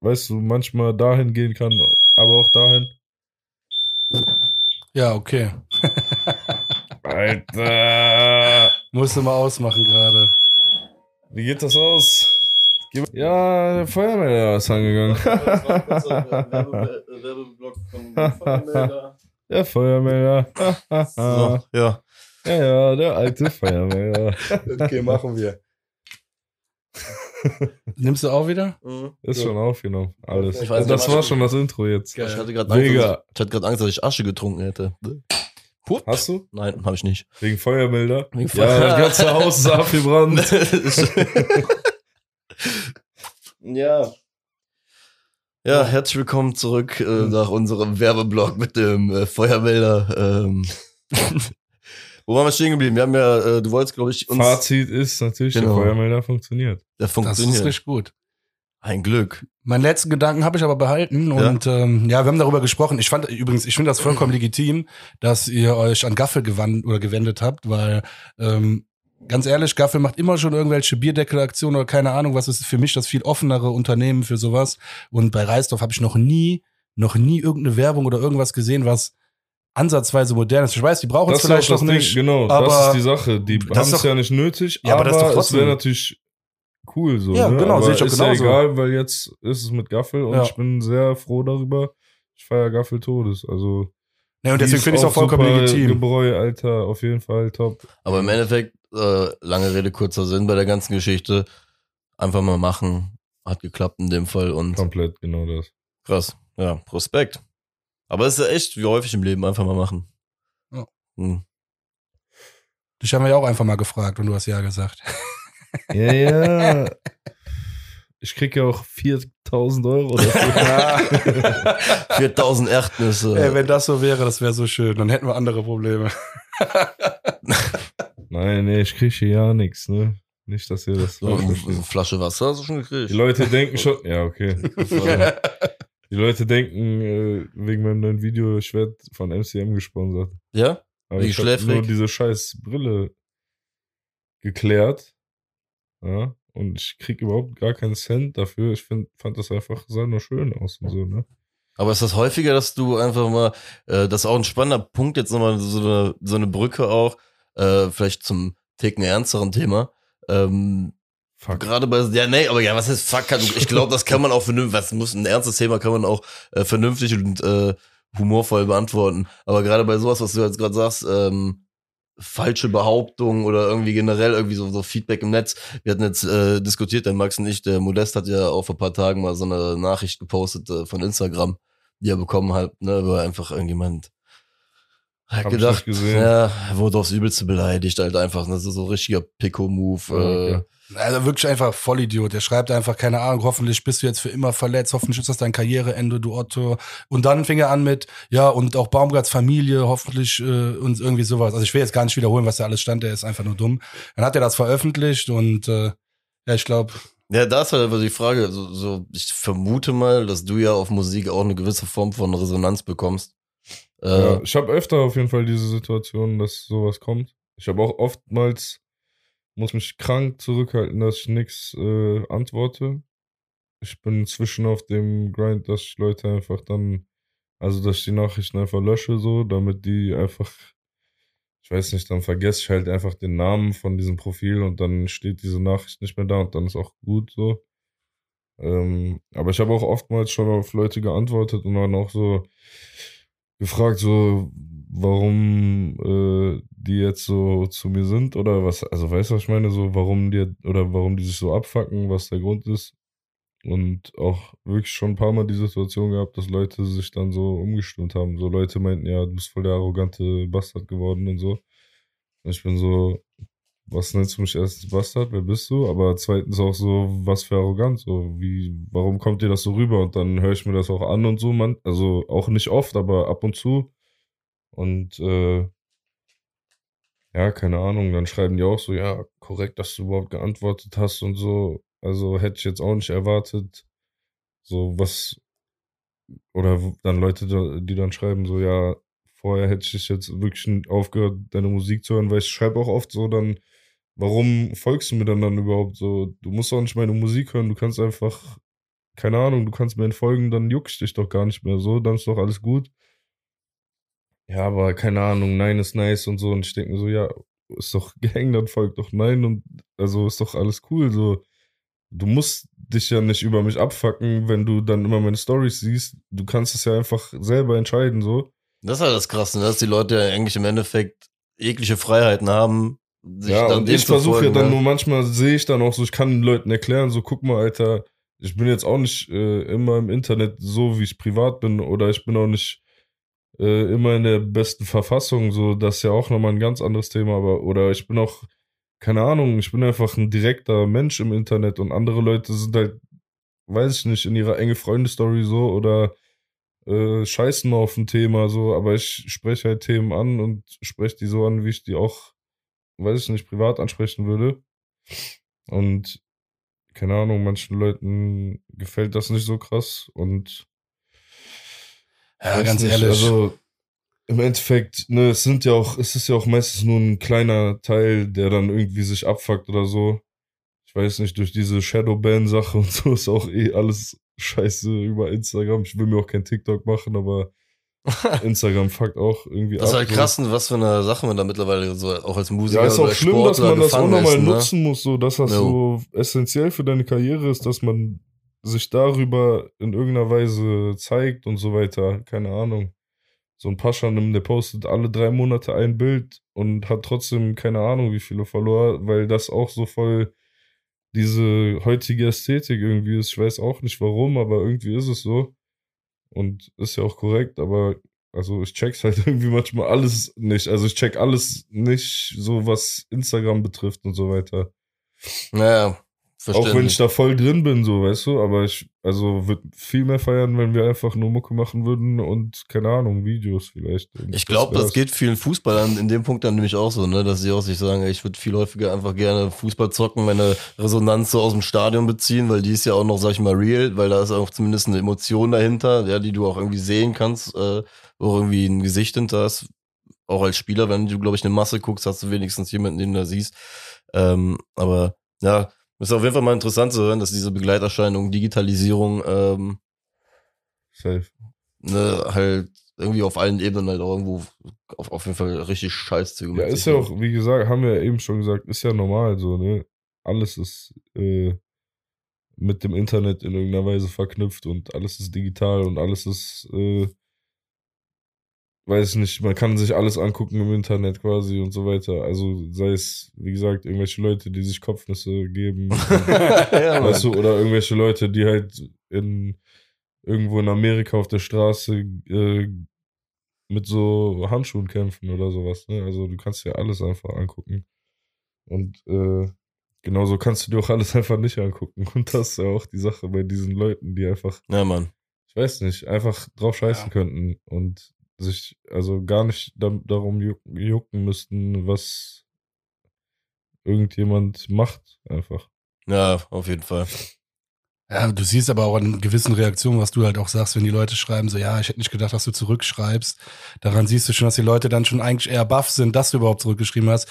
weißt du, manchmal dahin gehen kann, aber auch dahin. Ja, okay. Alter. Musste mal ausmachen gerade. Wie geht das aus? Ja, der Feuermelder ist angegangen. Der Feuermelder. so, ja. Ja, ja, der alte Feuermelder. okay, machen wir. Nimmst du auch wieder? Mhm. Ist schon aufgenommen. Alles. Ich weiß, das war schon das Intro jetzt. Ich hatte gerade Angst, Angst, dass ich Asche getrunken hätte. Pup. Hast du? Nein, habe ich nicht. Wegen Feuermelder? Wegen Feuermelder. Ja, das ganze Haus ist abgebrannt. ja. Ja, herzlich willkommen zurück äh, nach unserem Werbeblock mit dem äh, Feuermelder. Ähm. Wo waren wir stehen geblieben? Wir haben ja, äh, du wolltest, glaube ich, uns. Fazit ist natürlich, genau. der Feuermelder funktioniert. Der funktioniert. Das ist richtig gut. Ein Glück. Meinen letzten Gedanken habe ich aber behalten und ja. Ähm, ja, wir haben darüber gesprochen. Ich fand übrigens, ich finde das vollkommen legitim, dass ihr euch an Gaffel gewandt oder gewendet habt, weil ähm, ganz ehrlich, Gaffel macht immer schon irgendwelche Bierdeckelaktionen oder keine Ahnung, was ist für mich das viel offenere Unternehmen für sowas. Und bei Reisdorf habe ich noch nie, noch nie irgendeine Werbung oder irgendwas gesehen, was ansatzweise modern ist. Ich weiß, die brauchen es vielleicht noch nicht. Ding, genau, aber das ist die Sache. Die haben es ja nicht nötig, ja, aber, aber das ist doch trotzdem, es wäre natürlich cool so. Ja, ne? genau, sehe ich auch ist genauso. ja egal, weil jetzt ist es mit Gaffel und ja. ich bin sehr froh darüber. Ich feiere Gaffel Todes. Also ja, und deswegen finde ich es auch vollkommen legitim. Gebräu, Alter, auf jeden Fall top. Aber im Endeffekt, äh, lange Rede, kurzer Sinn bei der ganzen Geschichte. Einfach mal machen. Hat geklappt in dem Fall und. Komplett, genau das. Krass. Ja, Prospekt. Aber es ist ja echt wie häufig im Leben einfach mal machen. Ja. Hm. Dich haben wir ja auch einfach mal gefragt und du hast ja gesagt. Ja, ja. Ich kriege ja auch 4000 Euro dafür. 4000 Erdnüsse. Ey, wenn das so wäre, das wäre so schön. Dann hätten wir andere Probleme. Nein, nee, ich kriege hier ja nichts, ne? Nicht, dass ihr das. So, eine Flasche Wasser hast du schon gekriegt. Die Leute denken schon. Ja, okay. Die Leute denken äh, wegen meinem neuen Video, ich werde von MCM gesponsert. Ja? Aber Wie ich habe nur diese scheiß Brille geklärt. Ja, und ich krieg überhaupt gar keinen Cent dafür. Ich find, fand das einfach, sah nur schön aus und so, ne? Aber ist das häufiger, dass du einfach mal, äh, das ist auch ein spannender Punkt, jetzt nochmal so eine, so eine Brücke auch, äh, vielleicht zum Ticken ernsteren Thema. Ähm, Fuck. Gerade bei, ja, nee, aber ja, was heißt Fuck? Ich glaube, das kann man auch vernünftig, was muss ein ernstes Thema kann man auch äh, vernünftig und äh, humorvoll beantworten. Aber gerade bei sowas, was du jetzt gerade sagst, ähm, falsche Behauptungen oder irgendwie generell irgendwie so, so Feedback im Netz. Wir hatten jetzt äh, diskutiert, der Max und ich, der Modest hat ja auch vor ein paar Tagen mal so eine Nachricht gepostet äh, von Instagram, die er bekommen hat, ne, wo einfach irgendjemand Hat gedacht, ja, wurde aufs Übelste beleidigt, halt einfach. Das ist so ein richtiger Pico-Move. Okay. äh, Also wirklich einfach Vollidiot. Der schreibt einfach, keine Ahnung, hoffentlich bist du jetzt für immer verletzt, hoffentlich ist das dein Karriereende, du Otto. Und dann fing er an mit, ja, und auch Baumgarts Familie, hoffentlich äh, und irgendwie sowas. Also ich will jetzt gar nicht wiederholen, was da alles stand, der ist einfach nur dumm. Dann hat er das veröffentlicht und äh, ja, ich glaube, Ja, da ist halt aber die Frage, so, so, ich vermute mal, dass du ja auf Musik auch eine gewisse Form von Resonanz bekommst. Äh, Ja, ich habe öfter auf jeden Fall diese Situation, dass sowas kommt. Ich habe auch oftmals, muss mich krank zurückhalten, dass ich nichts äh, antworte. Ich bin inzwischen auf dem Grind, dass ich Leute einfach dann, also dass ich die Nachrichten einfach lösche, so, damit die einfach, ich weiß nicht, dann vergesse ich halt einfach den Namen von diesem Profil und dann steht diese Nachricht nicht mehr da und dann ist auch gut so. Ähm, aber ich habe auch oftmals schon auf Leute geantwortet und dann auch so gefragt, so warum äh, die jetzt so zu mir sind oder was, also weißt du, was ich meine, so warum die oder warum die sich so abfacken, was der Grund ist. Und auch wirklich schon ein paar Mal die Situation gehabt, dass Leute sich dann so umgestimmt haben. So Leute meinten, ja, du bist voll der arrogante Bastard geworden und so. Und ich bin so, was nennst du mich erstens Bastard? Wer bist du? Aber zweitens auch so, was für Arroganz? So, wie, warum kommt dir das so rüber? Und dann höre ich mir das auch an und so, man. Also auch nicht oft, aber ab und zu. Und äh, ja, keine Ahnung, dann schreiben die auch so, ja, korrekt, dass du überhaupt geantwortet hast und so. Also hätte ich jetzt auch nicht erwartet. So, was, oder dann Leute, die dann schreiben, so, ja, vorher hätte ich jetzt wirklich aufgehört, deine Musik zu hören, weil ich schreibe auch oft so dann, warum folgst du mir dann dann überhaupt so? Du musst auch nicht meine Musik hören, du kannst einfach, keine Ahnung, du kannst mir entfolgen, dann juckt dich doch gar nicht mehr so, dann ist doch alles gut. Ja, aber keine Ahnung, Nein ist nice und so. Und ich denke mir so, ja, ist doch Gang, dann folgt doch Nein und also ist doch alles cool. So, du musst dich ja nicht über mich abfacken, wenn du dann immer meine Stories siehst. Du kannst es ja einfach selber entscheiden, so. das ist halt das Krasse, ne, dass die Leute ja eigentlich im Endeffekt jegliche Freiheiten haben. Ja, und ich versuche ja dann ne? nur manchmal sehe ich dann auch so, ich kann den Leuten erklären, so guck mal, Alter, ich bin jetzt auch nicht äh, immer im Internet so, wie ich privat bin, oder ich bin auch nicht äh, immer in der besten Verfassung, so, das ist ja auch nochmal ein ganz anderes Thema, aber, oder ich bin auch, keine Ahnung, ich bin einfach ein direkter Mensch im Internet und andere Leute sind halt, weiß ich nicht, in ihrer enge Freundestory so oder äh, scheißen mal auf ein Thema so, aber ich spreche halt Themen an und spreche die so an, wie ich die auch, weiß ich nicht, privat ansprechen würde. Und keine Ahnung, manchen Leuten gefällt das nicht so krass und ja, ganz nicht, ehrlich. Also im Endeffekt, ne, es sind ja auch, es ist ja auch meistens nur ein kleiner Teil, der dann irgendwie sich abfuckt oder so. Ich weiß nicht, durch diese Shadowban-Sache und so ist auch eh alles scheiße über Instagram. Ich will mir auch kein TikTok machen, aber Instagram fuckt auch irgendwie Das ist ab. halt so. krass, was für eine Sache man da mittlerweile so auch als Musiker Ja, ist auch oder schlimm, dass Sportler man das auch nochmal ist, ne? nutzen muss, so dass das Jo. so essentiell für deine Karriere ist, dass man sich darüber in irgendeiner Weise zeigt und so weiter. Keine Ahnung. So ein Paschanim, der postet alle drei Monate ein Bild und hat trotzdem keine Ahnung, wie viele Follower, weil das auch so voll diese heutige Ästhetik irgendwie ist. Ich weiß auch nicht warum, aber irgendwie ist es so. Und ist ja auch korrekt, aber also ich check's halt irgendwie manchmal alles nicht. Also ich check alles nicht, so was Instagram betrifft und so weiter. Naja, Auch wenn ich da voll drin bin, so, weißt du, aber ich, also würde viel mehr feiern, wenn wir einfach nur Mucke machen würden und, keine Ahnung, Videos vielleicht. Und Ich glaube, das wär's. geht vielen Fußballern in dem Punkt dann nämlich auch so, ne, dass sie auch sich sagen, ey, ich würde viel häufiger einfach gerne Fußball zocken, meine Resonanz so aus dem Stadion beziehen, weil die ist ja auch noch, sag ich mal, real, weil da ist auch zumindest eine Emotion dahinter, ja, die du auch irgendwie sehen kannst, äh, wo irgendwie ein Gesicht hinter ist. Auch als Spieler, wenn du, glaube ich, eine Masse guckst, hast du wenigstens jemanden, den du da siehst. Ähm, aber ja, ist auf jeden Fall mal interessant zu hören, dass diese Begleiterscheinung, Digitalisierung, ähm, Safe. ne, halt irgendwie auf allen Ebenen halt auch irgendwo auf, auf jeden Fall richtig Scheißzüge Ja, ist ja auch, wie gesagt, haben wir ja eben schon gesagt, ist ja normal so, ne? Alles ist äh, mit dem Internet in irgendeiner Weise verknüpft und alles ist digital und alles ist, äh, weiß nicht, man kann sich alles angucken im Internet quasi und so weiter. Also sei es, wie gesagt, irgendwelche Leute, die sich Kopfnüsse geben. ja, Weißt du, oder irgendwelche Leute, die halt in irgendwo in Amerika auf der Straße äh, mit so Handschuhen kämpfen oder sowas. Ne? Also du kannst dir alles einfach angucken. Und äh, genauso kannst du dir auch alles einfach nicht angucken. Und das ist ja auch die Sache bei diesen Leuten, die einfach, Ja, Mann. ich weiß nicht, einfach drauf scheißen Ja. könnten und sich also gar nicht darum juck, jucken müssten, was irgendjemand macht, einfach. Ja, auf jeden Fall. Ja, du siehst aber auch an gewissen Reaktionen, was du halt auch sagst, wenn die Leute schreiben, so, ja, ich hätte nicht gedacht, dass du zurückschreibst. Daran siehst du schon, dass die Leute dann schon eigentlich eher baff sind, dass du überhaupt zurückgeschrieben hast.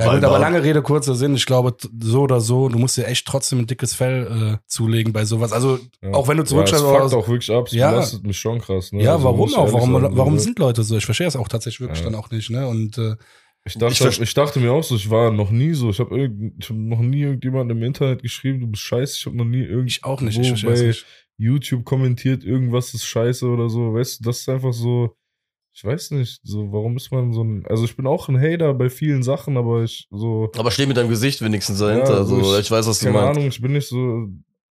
Ja, gut, aber lange Rede, kurzer Sinn. Ich glaube, so oder so, du musst dir echt trotzdem ein dickes Fell äh, zulegen bei sowas. Also, Ja. auch wenn du Ja, zurückschreibst, es aber- fuckt auch wirklich ab, es Ja. belastet mich schon krass. Ne? ja, Also, warum auch? Warum, sagen, warum also- sind Leute so? Ich verstehe es auch tatsächlich wirklich Ja. dann auch nicht, ne? Und äh, Ich dachte, Ich ich, dachte mir auch so, ich war noch nie so. Ich habe hab noch nie irgendjemandem im Internet geschrieben, du bist scheiße. Ich habe noch nie irgend ich auch nicht. Ich bei nicht. YouTube kommentiert, irgendwas ist scheiße oder so. Weißt du, das ist einfach so. Ich weiß nicht, so, warum ist man so ein. Also, ich bin auch ein Hater bei vielen Sachen, aber ich so. Aber steh mit deinem Gesicht wenigstens dahinter. Ja, also, so ich, weiß, was du Keine meinst. Ahnung, ich bin nicht so.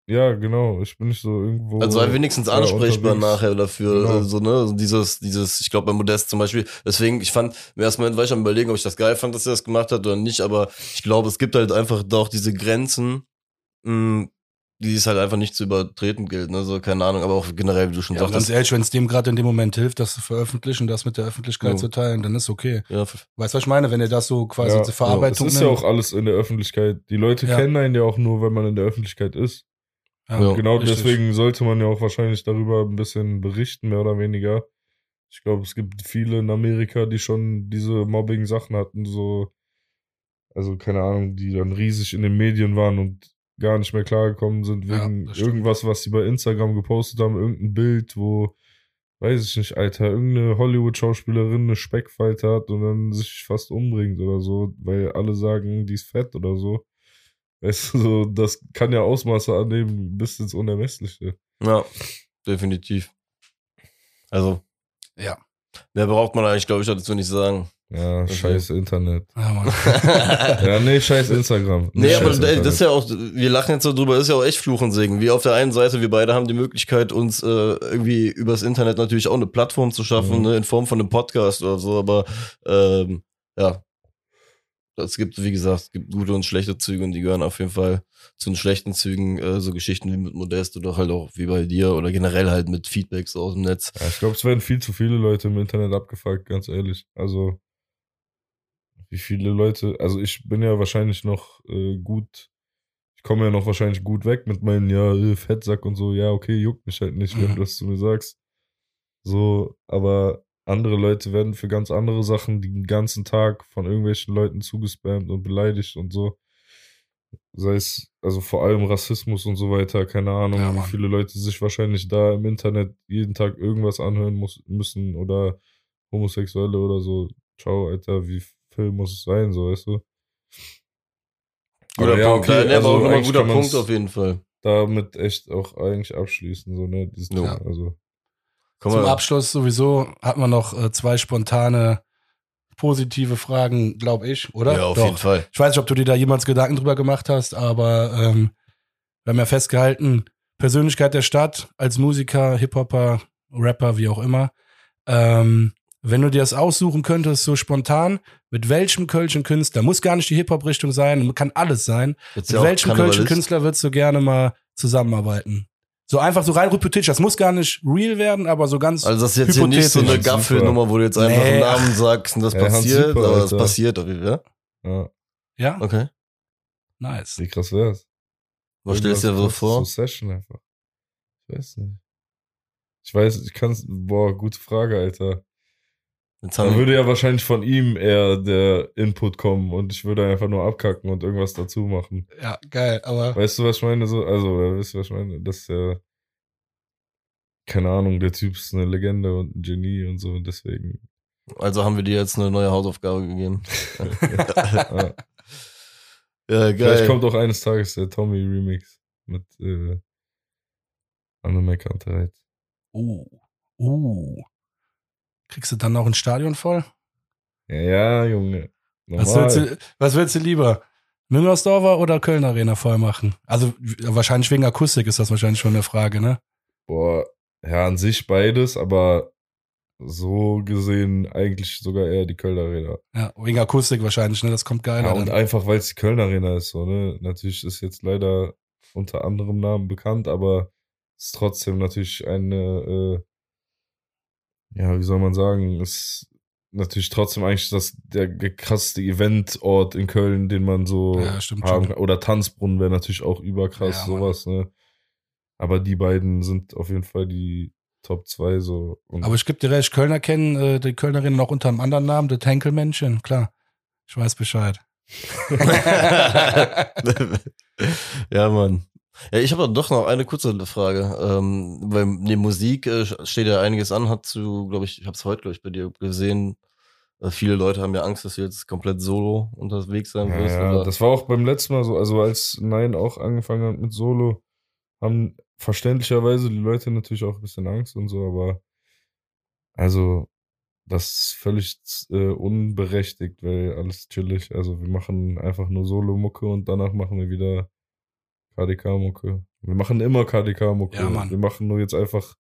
Ja, genau. Ich bin nicht so irgendwo. Also sei wenigstens ja, ansprechbar unterwegs. nachher dafür. Genau. So, ne? Also Dieses, dieses, ich glaube bei Modest zum Beispiel, deswegen, ich fand, im ersten Moment war ich am überlegen, ob ich das geil fand, dass er das gemacht hat oder nicht, aber ich glaube, es gibt halt einfach doch diese Grenzen, mh, die es halt einfach nicht zu übertreten gilt, ne? So, keine Ahnung, aber auch generell, wie du schon Ja, ganz sagtest. ehrlich, wenn es dem gerade in dem Moment hilft, das zu veröffentlichen, das mit der Öffentlichkeit Ja. zu teilen, dann ist okay. Ja, Weißt du, was ich meine? Wenn ihr das so quasi Ja, zur Verarbeitung Es ist ja nimmt. auch alles in der Öffentlichkeit. Die Leute Ja. kennen einen ja auch nur, wenn man in der Öffentlichkeit ist. Ja, genau richtig. deswegen sollte man ja auch wahrscheinlich darüber ein bisschen berichten, mehr oder weniger. Ich glaube, es gibt viele in Amerika, die schon diese Mobbing-Sachen hatten, so, also keine Ahnung, die dann riesig in den Medien waren und gar nicht mehr klargekommen sind Ja, wegen stimmt. irgendwas, was sie bei Instagram gepostet haben, irgendein Bild, wo, weiß ich nicht, Alter, irgendeine Hollywood-Schauspielerin eine Speckfalte hat und dann sich fast umbringt oder so, weil alle sagen, die ist fett oder so. Weißt du, so, das kann ja Ausmaße annehmen bis ins Unermessliche. Ja, definitiv. Also. Ja. Mehr braucht man eigentlich, glaube ich, dazu nicht sagen. Ja, Okay. scheiß Internet. Ja, Mann. Ja, nee, scheiß Instagram. Nee, scheiß aber Internet. das ist ja auch, wir lachen jetzt so drüber, ist ja auch echt Fluch und Segen. Wir auf der einen Seite, wir beide haben die Möglichkeit, uns äh, irgendwie übers Internet natürlich auch eine Plattform zu schaffen, Mhm. ne, in Form von einem Podcast oder so, aber ähm, ja, es gibt, wie gesagt, es gibt gute und schlechte Züge und die gehören auf jeden Fall zu den schlechten Zügen, äh, so Geschichten wie mit Modest oder halt auch wie bei dir oder generell halt mit Feedbacks aus dem Netz. Ja, ich glaube, es werden viel zu viele Leute im Internet abgefuckt, ganz ehrlich. Also, wie viele Leute, also ich bin ja wahrscheinlich noch äh, gut, ich komme ja noch wahrscheinlich gut weg mit meinen, ja, äh, Fettsack und so, ja, okay, juckt mich halt nicht, wenn Mhm. du das zu mir sagst. So, aber andere Leute werden für ganz andere Sachen den ganzen Tag von irgendwelchen Leuten zugespammt und beleidigt und so. Sei es, also vor allem Rassismus und so weiter, keine Ahnung, Ja, wie viele Leute sich wahrscheinlich da im Internet jeden Tag irgendwas anhören muss, müssen oder Homosexuelle oder so. Ciao, Alter, wie viel muss es sein, so, weißt du? Guter Aber ja, Punkt. okay, ja, aber also auch immer ein eigentlich guter Punkt auf jeden Fall. Damit echt auch eigentlich abschließen, so, ne? Dieses Ja. Thema, also. Komm Zum mal. Abschluss sowieso hat man noch äh, zwei spontane positive Fragen, glaube ich, oder? Ja, auf Doch. jeden Fall. Ich weiß nicht, ob du dir da jemals Gedanken drüber gemacht hast, aber ähm, wir haben ja festgehalten, Persönlichkeit der Stadt als Musiker, Hip-Hopper, Rapper, wie auch immer. Ähm, wenn du dir das aussuchen könntest, so spontan, mit welchem kölschen Künstler, muss gar nicht die Hip-Hop-Richtung sein, kann alles sein, Jetzt mit ja welchem kölschen. Künstler würdest du gerne mal zusammenarbeiten? So einfach so rein hypothetisch, das muss gar nicht real werden, aber so ganz Also das ist jetzt hier nicht so eine. Gaffelnummer, wo du jetzt einfach Nee, einen Namen sagst und das Ja, passiert, Zipper, aber das passiert auf jeden Fall. Ja, ja, Okay. nice. wie krass wär's? Was stellst du dir so vor? So Session einfach. Ich weiß nicht. Ich weiß, ich kann's, boah, gute Frage, Alter. Jetzt Da haben würde ja wahrscheinlich von ihm eher der Input kommen und ich würde einfach nur abkacken und irgendwas dazu machen. Ja, geil, aber Weißt du, was ich meine? So, also, wisst ihr, was ich meine? Das ist ja, keine Ahnung, der Typ ist eine Legende und ein Genie und so und deswegen. also haben wir dir jetzt eine neue Hausaufgabe gegeben. ja. Ja, Vielleicht geil. kommt auch eines Tages der Tommy Remix mit äh, Anne Meckerntreit. Uh, uh. Kriegst du dann noch ein Stadion voll? Ja, ja, Junge. Was willst, du, was willst du lieber? Müngersdorfer oder Köln Arena voll machen? Also wahrscheinlich wegen Akustik ist das wahrscheinlich schon eine Frage, ne? Boah, ja, an sich beides, aber so gesehen eigentlich sogar eher die Kölner Arena. Ja, wegen Akustik wahrscheinlich, ne? Das kommt geiler. Ja, und dann. einfach, weil es die Kölner Arena ist, so, ne? Natürlich ist jetzt leider unter anderem Namen bekannt, aber es ist trotzdem natürlich eine, äh, ja, wie soll man sagen, ist natürlich trotzdem eigentlich das der krasseste Eventort in Köln, den man so Ja, haben kann. Oder Tanzbrunnen wäre natürlich auch überkrass, Ja, sowas, ne? Aber die beiden sind auf jeden Fall die Top 2 so. Und Aber ich gebe dir recht, Kölner kennen äh, die Kölnerinnen noch unter einem anderen Namen, das Henkelmännchen, klar. Ich weiß Bescheid. ja, Mann. Ja, ich habe doch noch eine kurze Frage. Ähm, weil neben Musik äh, steht ja einiges an, hat du, glaube ich, ich habe es heute, glaube ich, bei dir gesehen. Äh, viele Leute haben ja Angst, dass du jetzt komplett solo unterwegs sein wirst. ja, oder? das war auch beim letzten Mal so, also als Nein auch angefangen hat mit Solo, haben verständlicherweise die Leute natürlich auch ein bisschen Angst und so, aber also das ist völlig äh, unberechtigt, weil alles chillig. Also wir machen einfach nur Solo-Mucke und danach machen wir wieder KDK-Mucke. Wir machen immer KDK-Mucke. Ja, Mann. wir machen nur jetzt einfach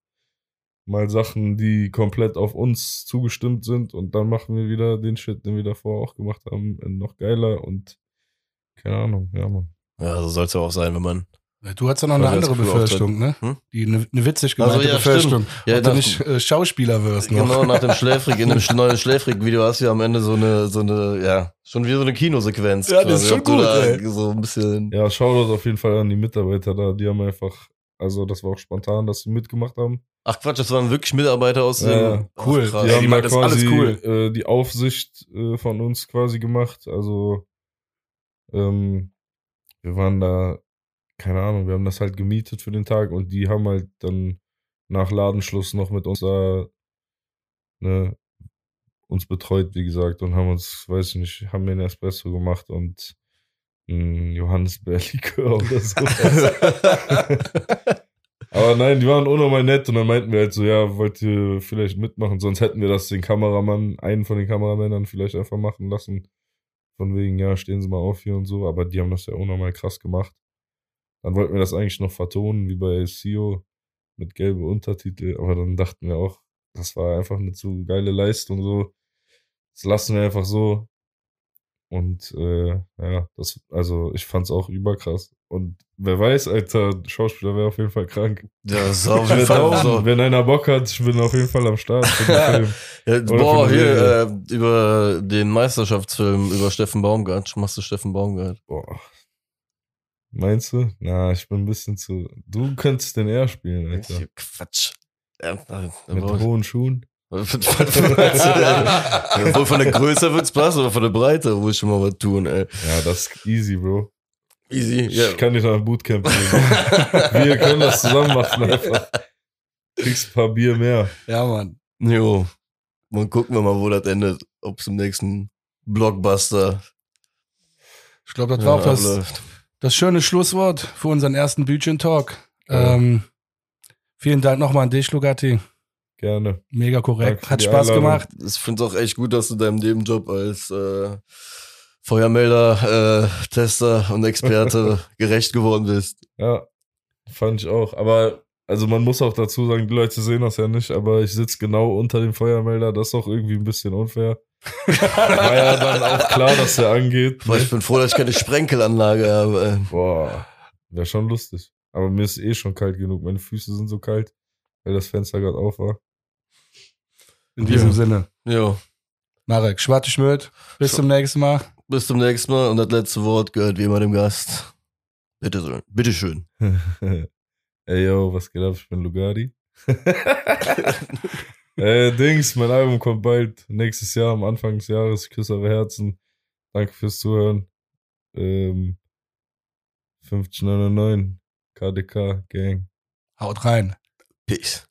mal Sachen, die komplett auf uns zugestimmt sind und dann machen wir wieder den Shit, den wir davor auch gemacht haben, noch geiler und keine Ahnung, ja, Mann. ja, so soll es ja auch sein, wenn man. Du hast ja noch eine das andere Befürchtung, ne? Hm? Die eine, eine witzig Also, gemeinte ja, Befürchtung. Ja, Ob du nicht äh, Schauspieler wirst noch. Genau, nach dem Schläfrig, in dem sch- neuen Schläfrig-Video hast du ja am Ende so eine, so eine, ja, schon wie so eine Kinosequenz. Ja, das ist quasi, schon gut, ey. So ein bisschen. Ja, Shoutout auf jeden Fall an die Mitarbeiter da, die haben einfach, also das war auch spontan, dass sie mitgemacht haben. Ach Quatsch, das waren wirklich Mitarbeiter aus dem. Ja, Ach, cool. krass. Die Ja, haben die da das quasi cool. äh, die Aufsicht äh, von uns quasi gemacht. Also ähm, wir waren da, keine Ahnung, wir haben das halt gemietet für den Tag und die haben halt dann nach Ladenschluss noch mit uns da ne, uns betreut, wie gesagt, und haben uns, weiß ich nicht, haben mir einen Espresso gemacht und ein Johannisbeerlikör oder so. Aber nein, die waren unnormal nett und dann meinten wir halt so, ja, wollt ihr vielleicht mitmachen? Sonst hätten wir das den Kameramann, einen von den Kameramännern vielleicht einfach machen lassen. Von wegen, ja, stehen Sie mal auf hier und so. Aber die haben das ja unnormal krass gemacht. Dann wollten wir das eigentlich noch vertonen, wie bei SEO mit gelbe Untertitel. Aber dann dachten wir auch, das war einfach eine zu geile Leistung so. Das lassen wir einfach so. Und äh, ja, das, also ich fand's auch überkrass. Und wer weiß, Alter, Schauspieler wäre auf jeden Fall krank. Ja, das ist auf jeden Fall down. so. Wenn einer Bock hat, ich bin auf jeden Fall am Start. Ja, boah, hier, äh, über den Meisterschaftsfilm über Steffen Baumgart. Machst du Steffen Baumgart? Boah. Meinst du? Na, ich bin ein bisschen zu. Du könntest den eher spielen, Alter. Quatsch. Ja, Mit hohen Schuhen. Obwohl von der Größe wird's passen, aber von der Breite muss ich schon mal was tun, ey. Ja, das ist easy, Bro. Easy, ja. Ich kann dich nach Bootcamp bringen. Wir können das zusammen machen einfach. Kriegst ein paar Bier mehr. Ja, Mann. Jo. Mal gucken wir mal, wo das endet. Ob es im nächsten Blockbuster Ich glaube, das ja, war auch das. Das schöne Schlusswort für unseren ersten Bütchen-Talk. Ja. Ähm, vielen Dank nochmal an dich, Lugatti. Gerne. Mega korrekt. Hat Spaß Einladung. gemacht. Ich finde es auch echt gut, dass du deinem Nebenjob als äh, Feuermelder, äh, Tester und Experte gerecht geworden bist. Ja, fand ich auch. Aber, also man muss auch dazu sagen, die Leute sehen das ja nicht, aber ich sitze genau unter dem Feuermelder. Das ist auch irgendwie ein bisschen unfair. War ja dann auch klar, dass der angeht. Boah, ich bin froh, dass ich keine Sprenkelanlage habe. Boah, wäre schon lustig. Aber mir ist eh schon kalt genug. Meine Füße sind so kalt, weil das Fenster gerade auf war. In diesem Ja. Sinne. Jo. Marek, Schwarte Schmidt. Bis Schwa- zum nächsten Mal. Bis zum nächsten Mal und das letzte Wort gehört wie immer dem Gast. Bitte schön. Bitte schön. Ey, yo, was geht ab? Ich bin Lugardi. äh, Dings, mein Album kommt bald. Nächstes Jahr, am Anfang des Jahres. Ich küsse eure Herzen. Danke fürs Zuhören. Ähm, 5099, KDK, Gang. Haut rein. Peace.